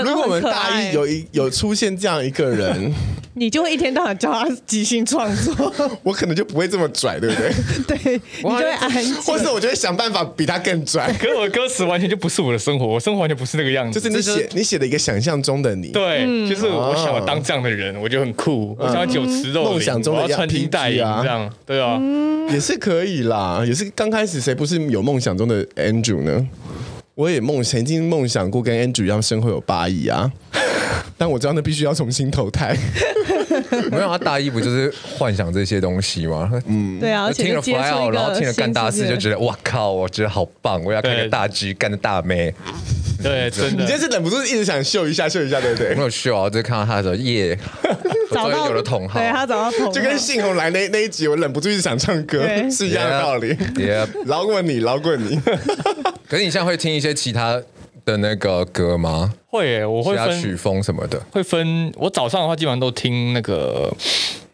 如果我们大一有一有出现这样一个人，*laughs* 你就会一天到晚教他即兴创作，*laughs* 我可能就不会这么拽，对不对？*laughs* 对，你就会安静，或是我就会想办法比他更拽。可是我的歌词完全就不是我的生活，我生活完全不是那个样子。就是你写你写的一个想象中的你，对，就是我想我当这样的人，我就很酷，我想要酒池肉林，梦想中的我要穿金戴银这样，对啊，也是可以啦，也是刚开始谁不是有梦想中的 Andrew 呢？我也梦曾经梦想过跟 Andrew 一样身后有八亿啊，*laughs* 但我知道那必须要重新投胎。没有，他大一不就是幻想这些东西吗？嗯，对啊，听了 Fly Out，然后听了干大事，就觉得哇靠，我觉得好棒，我要开个大 G，干的大妹。对，真的，你就是忍不住一直想秀一下，秀一下，对不对？没有秀啊，就看到他的时候，耶，*laughs* 找到有了同好，对他找到同好，就跟信红来那那一集，我忍不住一直想唱歌，*laughs* 是一样的道理。也饶过你，饶过你。可是你现在会听一些其他的那个歌吗？会耶，我会分曲风什么的。会分，我早上的话基本上都听那个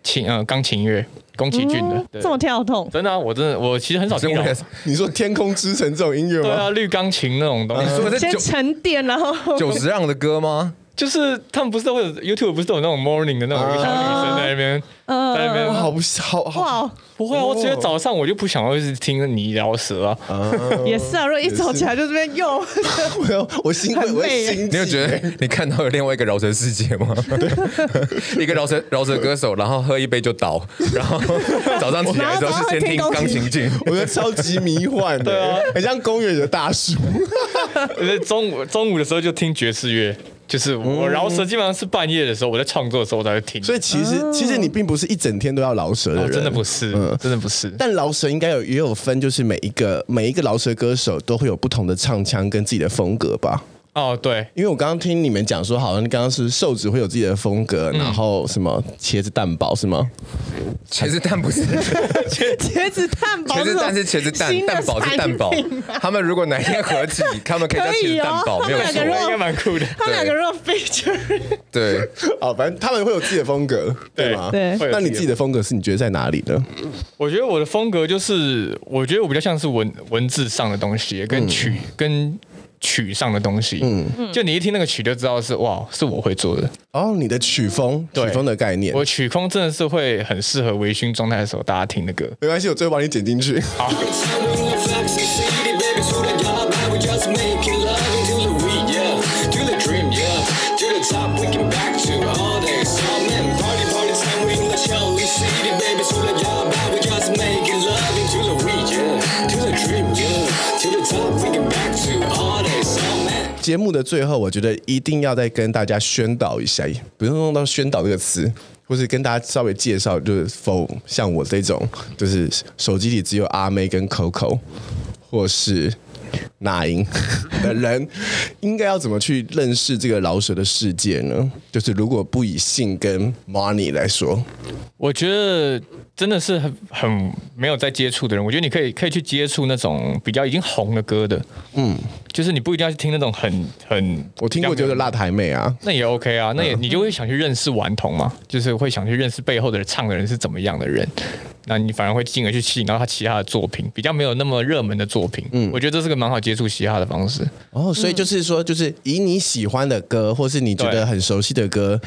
琴，呃，钢琴乐，宫崎骏的。这么跳动？真的啊，我真的，我其实很少听。*laughs* 你说《天空之城》这种音乐吗？对啊，绿钢琴那种东西。你说先沉淀，然后久石让的歌吗？就是他们不是都会有 YouTube 不是都有那种 Morning 的那种小女生在那边，在那边好好好，不会啊！我觉得早上我就不想要一直听你聊舌啊。也是啊，如果一早起来就这边用，*laughs* 我我心会我心，你有觉得你看到了另外一个饶舌世界吗？*laughs* 一个饶舌饶舌歌手，然后喝一杯就倒，然后早上起来的时候是先听钢琴镜，我觉得超级迷幻，对啊，很像公园的大叔。*laughs* 中午中午的时候就听爵士乐。就是我饶舌基本上是半夜的时候，我在创作的时候我才会听。所以其实其实你并不是一整天都要饶舌的人，真的不是，嗯，真的不是。但饶舌应该有也有分，就是每一个每一个饶舌歌手都会有不同的唱腔跟自己的风格吧。哦，对，因为我刚刚听你们讲说，好像你刚刚是瘦子会有自己的风格，然后什么茄子蛋堡是吗？茄子蛋不是茄子蛋堡，茄子蛋是茄子蛋，蛋堡是蛋堡。他们如果哪天合体，*laughs* 他们可以叫茄子蛋堡，没有错，应该蛮酷的。他们两个如果 feature，对，哦，反正他们会有自己的风格，对吗？对。那你自己的风格是你觉得在哪里呢？我觉得我的风格就是，我觉得我比较像是文文字上的东西，跟曲跟。曲上的东西，嗯，就你一听那个曲就知道是哇，是我会做的。哦，你的曲风，曲风的概念，我曲风真的是会很适合微醺状态的时候大家听的歌。没关系，我最后帮你剪进去。好。节目的最后，我觉得一定要再跟大家宣导一下，不用用到宣导这个词，或是跟大家稍微介绍，就是否像我这种，就是手机里只有阿妹跟 Coco，或是那英 *laughs* 的人，应该要怎么去认识这个饶舌的世界呢？就是如果不以性跟 money 来说，我觉得。真的是很很没有在接触的人，我觉得你可以可以去接触那种比较已经红的歌的，嗯，就是你不一定要去听那种很很，我听过就是辣台妹啊，那也 OK 啊，那也你就会想去认识顽童嘛，就是会想去认识背后的人唱的人是怎么样的人，那你反而会进而去吸引到他其他的作品，比较没有那么热门的作品，嗯，我觉得这是个蛮好接触嘻哈的方式。哦，所以就是说，就是以你喜欢的歌，或是你觉得很熟悉的歌，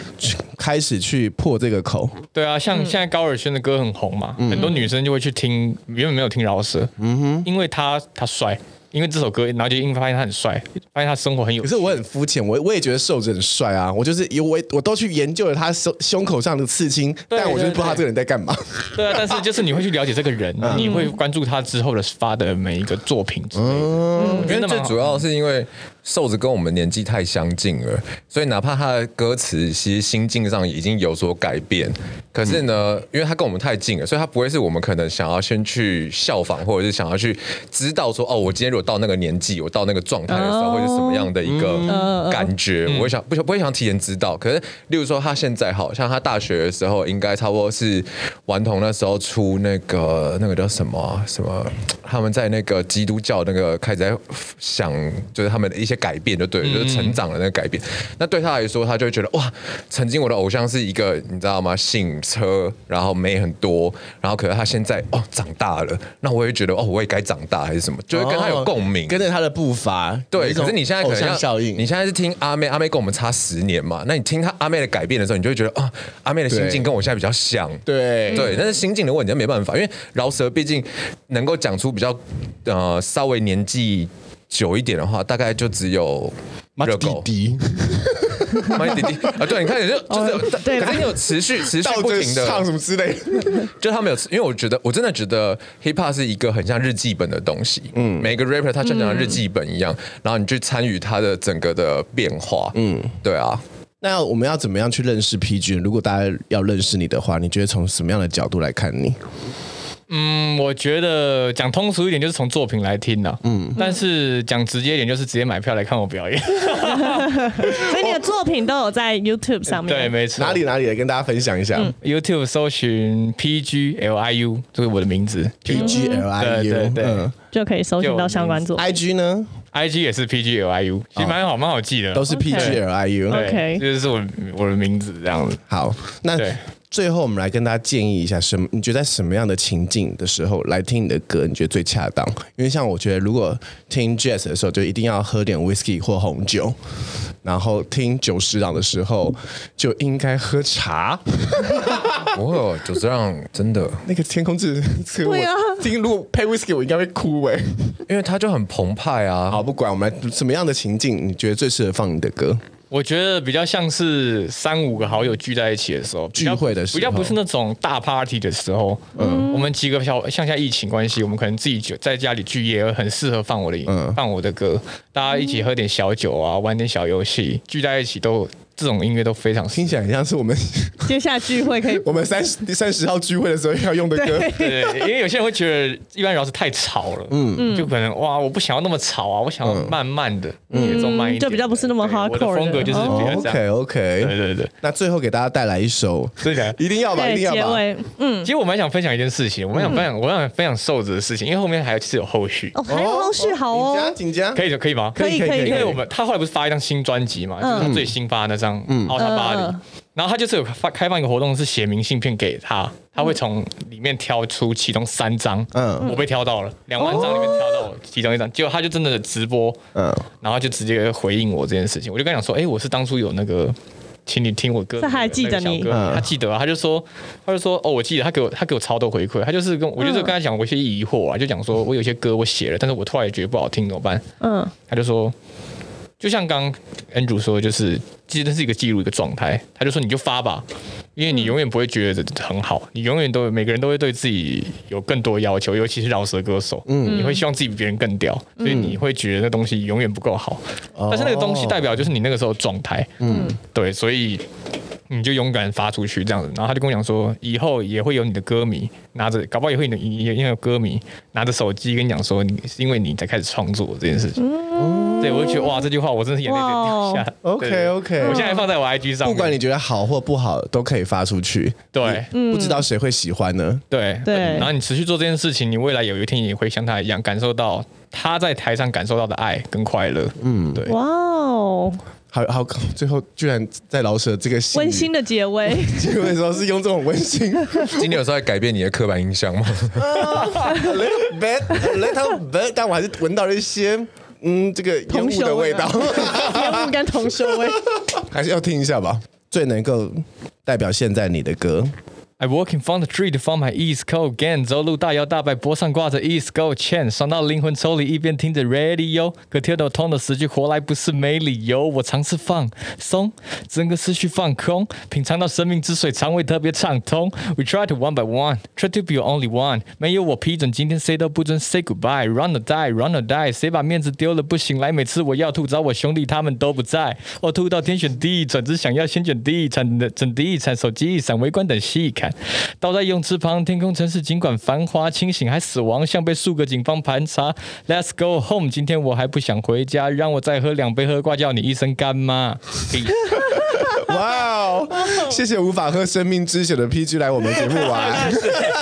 开始去破这个口。对啊，像现在高尔宣的歌很红嘛，很多女生就会去听，原本没有听饶舌，嗯哼，因为他他帅。因为这首歌，然后就因为发现他很帅，发现他生活很有。可是我很肤浅，我我也觉得瘦子很帅啊，我就是有我我都去研究了他胸胸口上的刺青，但我就是不知道他这个人在干嘛。对啊，但是就是你会去了解这个人，嗯、你会关注他之后的发的每一个作品之类的。嗯，因为最主要是因为。瘦子跟我们年纪太相近了，所以哪怕他的歌词其实心境上已经有所改变，可是呢，因为他跟我们太近了，所以他不会是我们可能想要先去效仿，或者是想要去知道说，哦，我今天如果到那个年纪，我到那个状态的时候，会是什么样的一个感觉？我会想不想不会想提前知道？可是，例如说他现在好像他大学的时候，应该差不多是顽童那时候出那个那个叫什么什么，他们在那个基督教那个开始在想，就是他们的一些。些改变就对，就是成长的那个改变。那对他来说，他就会觉得哇，曾经我的偶像是一个，你知道吗？姓车，然后美很多，然后可是他现在哦长大了，那我也觉得哦，我也该长大还是什么，就会跟他有共共鸣，跟着他的步伐。对，可是你现在可能效应，你现在是听阿妹，阿妹跟我们差十年嘛，那你听他阿妹的改变的时候，你就会觉得啊，阿妹的心境跟我现在比较像。对对，但是心境的问题没办法，因为饶舌毕竟能够讲出比较呃稍微年纪久一点的话，大概就只有热狗弟弟。麦弟弟啊，对，你看你就就是，对，可是你有持续持续不停的唱什么之类的，*laughs* 就他们有，因为我觉得我真的觉得 hip hop 是一个很像日记本的东西，嗯，每个 rapper 他就像日记本一样，然后你去参与他的整个的变化，嗯，对啊。那我们要怎么样去认识 PG？如果大家要认识你的话，你觉得从什么样的角度来看你？嗯，我觉得讲通俗一点就是从作品来听的，嗯，但是讲直接一点就是直接买票来看我表演。*laughs* 所以你的作品都有在 YouTube 上面，对，没错。哪里哪里来跟大家分享一下、嗯、？YouTube 搜寻 PGLIU，这是我的名字，PGLIU，对对对、嗯，就可以搜寻到相关作品。IG 呢？IG 也是 PGLIU，其实蛮好，蛮好记的，都是 PGLIU。OK，这就是我我的名字这样子。好，那对。最后，我们来跟大家建议一下，什么？你觉得在什么样的情境的时候来听你的歌，你觉得最恰当？因为像我觉得，如果听 Jazz 的时候，就一定要喝点 Whisky 或红酒；然后听久石让的时候，就应该喝茶。哦，久石让真的那个天空之城，对啊，听如果配 Whisky，我应该会哭哎，因为他就很澎湃啊。好，不管我们来什么样的情境，你觉得最适合放你的歌？我觉得比较像是三五个好友聚在一起的时候，聚会的时候，比较不是那种大 party 的时候。嗯，我们几个小像现在疫情关系，我们可能自己就在家里聚也很适合放我的音，嗯，放我的歌，大家一起喝点小酒啊，玩点小游戏，聚在一起都。这种音乐都非常听起来很像是我们 *laughs* *laughs* 接下来聚会可以，我们三十第三十号聚会的时候要用的歌。对，对，因为有些人会觉得一般饶是太吵了，嗯，就可能哇，我不想要那么吵啊，我想要慢慢的节奏慢一点，就比较不是那么 hardcore 的。风格，就是比较这样。OK OK，对对对。那最后给大家带来一首，对的，一定要吧，一定要吧。嗯，其实我蛮想分享一件事情，我蛮想分享，我想分享瘦子的事情，因为后面还有其实有后续。哦，还有后续，好哦，紧张，可以的，可以吗？可以可以，因为我们他后来不是发一张新专辑嘛，就是他最新发的那张，嗯，然后他发。然后他就是有发开放一个活动，是写明信片给他，他会从里面挑出其中三张，嗯，我被挑到了，两万张里面挑到其中一张，结果他就真的直播，嗯，然后就直接回应我这件事情，我就跟他讲说，哎，我是当初有那个，请你听我歌，他还记得你，他记得啊，他就说，他就说，哦，我记得，他给我他给我超多回馈，他就是跟我就是跟他讲我一些疑惑啊，就讲说我有些歌我写了，但是我突然也觉得不好听，怎么办？嗯，他就说。就像刚 Andrew 说，就是其实这是一个记录一个状态。他就说你就发吧，因为你永远不会觉得很好，你永远都每个人都会对自己有更多要求，尤其是饶舌歌手，嗯，你会希望自己比别人更屌，所以你会觉得那东西永远不够好。但是那个东西代表就是你那个时候状态，嗯，对，所以。你就勇敢发出去这样子，然后他就跟我讲说，以后也会有你的歌迷拿着，搞不好也会有也也有歌迷拿着手机跟你讲说，你是因为你才开始创作这件事情。嗯，对，我就觉得哇，这句话我真的是眼泪掉下。OK OK，我现在放在我 IG 上，不管你觉得好或不好，都可以发出去。对，不知道谁会喜欢呢？对对，然后你持续做这件事情，你未来有一天也会像他一样，感受到他在台上感受到的爱跟快乐。嗯，对。哇哦。好好，*laughs* 最后居然在老舍这个温馨的结尾，*laughs* 结尾的时候是用这种温馨。*laughs* 今天有时候在改变你的刻板印象吗 little bit, a little bit，但我还是闻到了一些嗯，这个烟雾的味道，烟雾跟铜臭味，还是要听一下吧。最能够代表现在你的歌。I walk in front the street find my East Coast gang，走路大摇大摆，脖上挂着 East Coast chain，爽到灵魂抽离，一边听着 Radio，可跳到痛的死去活来不是没理由。我尝试放松，整个思绪放空，品尝到生命之水，肠胃特别畅通。We try to one by one，try to be your only one，没有我批准，今天谁都不准 say goodbye。Run or die，run or die，谁把面子丢了不醒来？每次我要吐，找我兄弟他们都不在，我吐到天旋地转，只想要先卷地产的整地产，手机一闪，围观等细看。倒在泳池旁，天空城市尽管繁华，清醒还死亡，像被数个警方盘查。Let's go home，今天我还不想回家，让我再喝两杯喝挂，叫你一声干妈。*laughs* 哇哦，谢谢无法喝生命之水的 PG 来我们节目玩。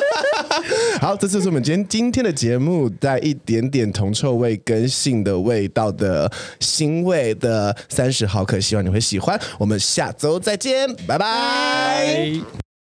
*laughs* 好，这就是我们今天今天的节目，带一点点铜臭味跟性的味道的腥味的三十毫克，希望你会喜欢。我们下周再见，拜拜。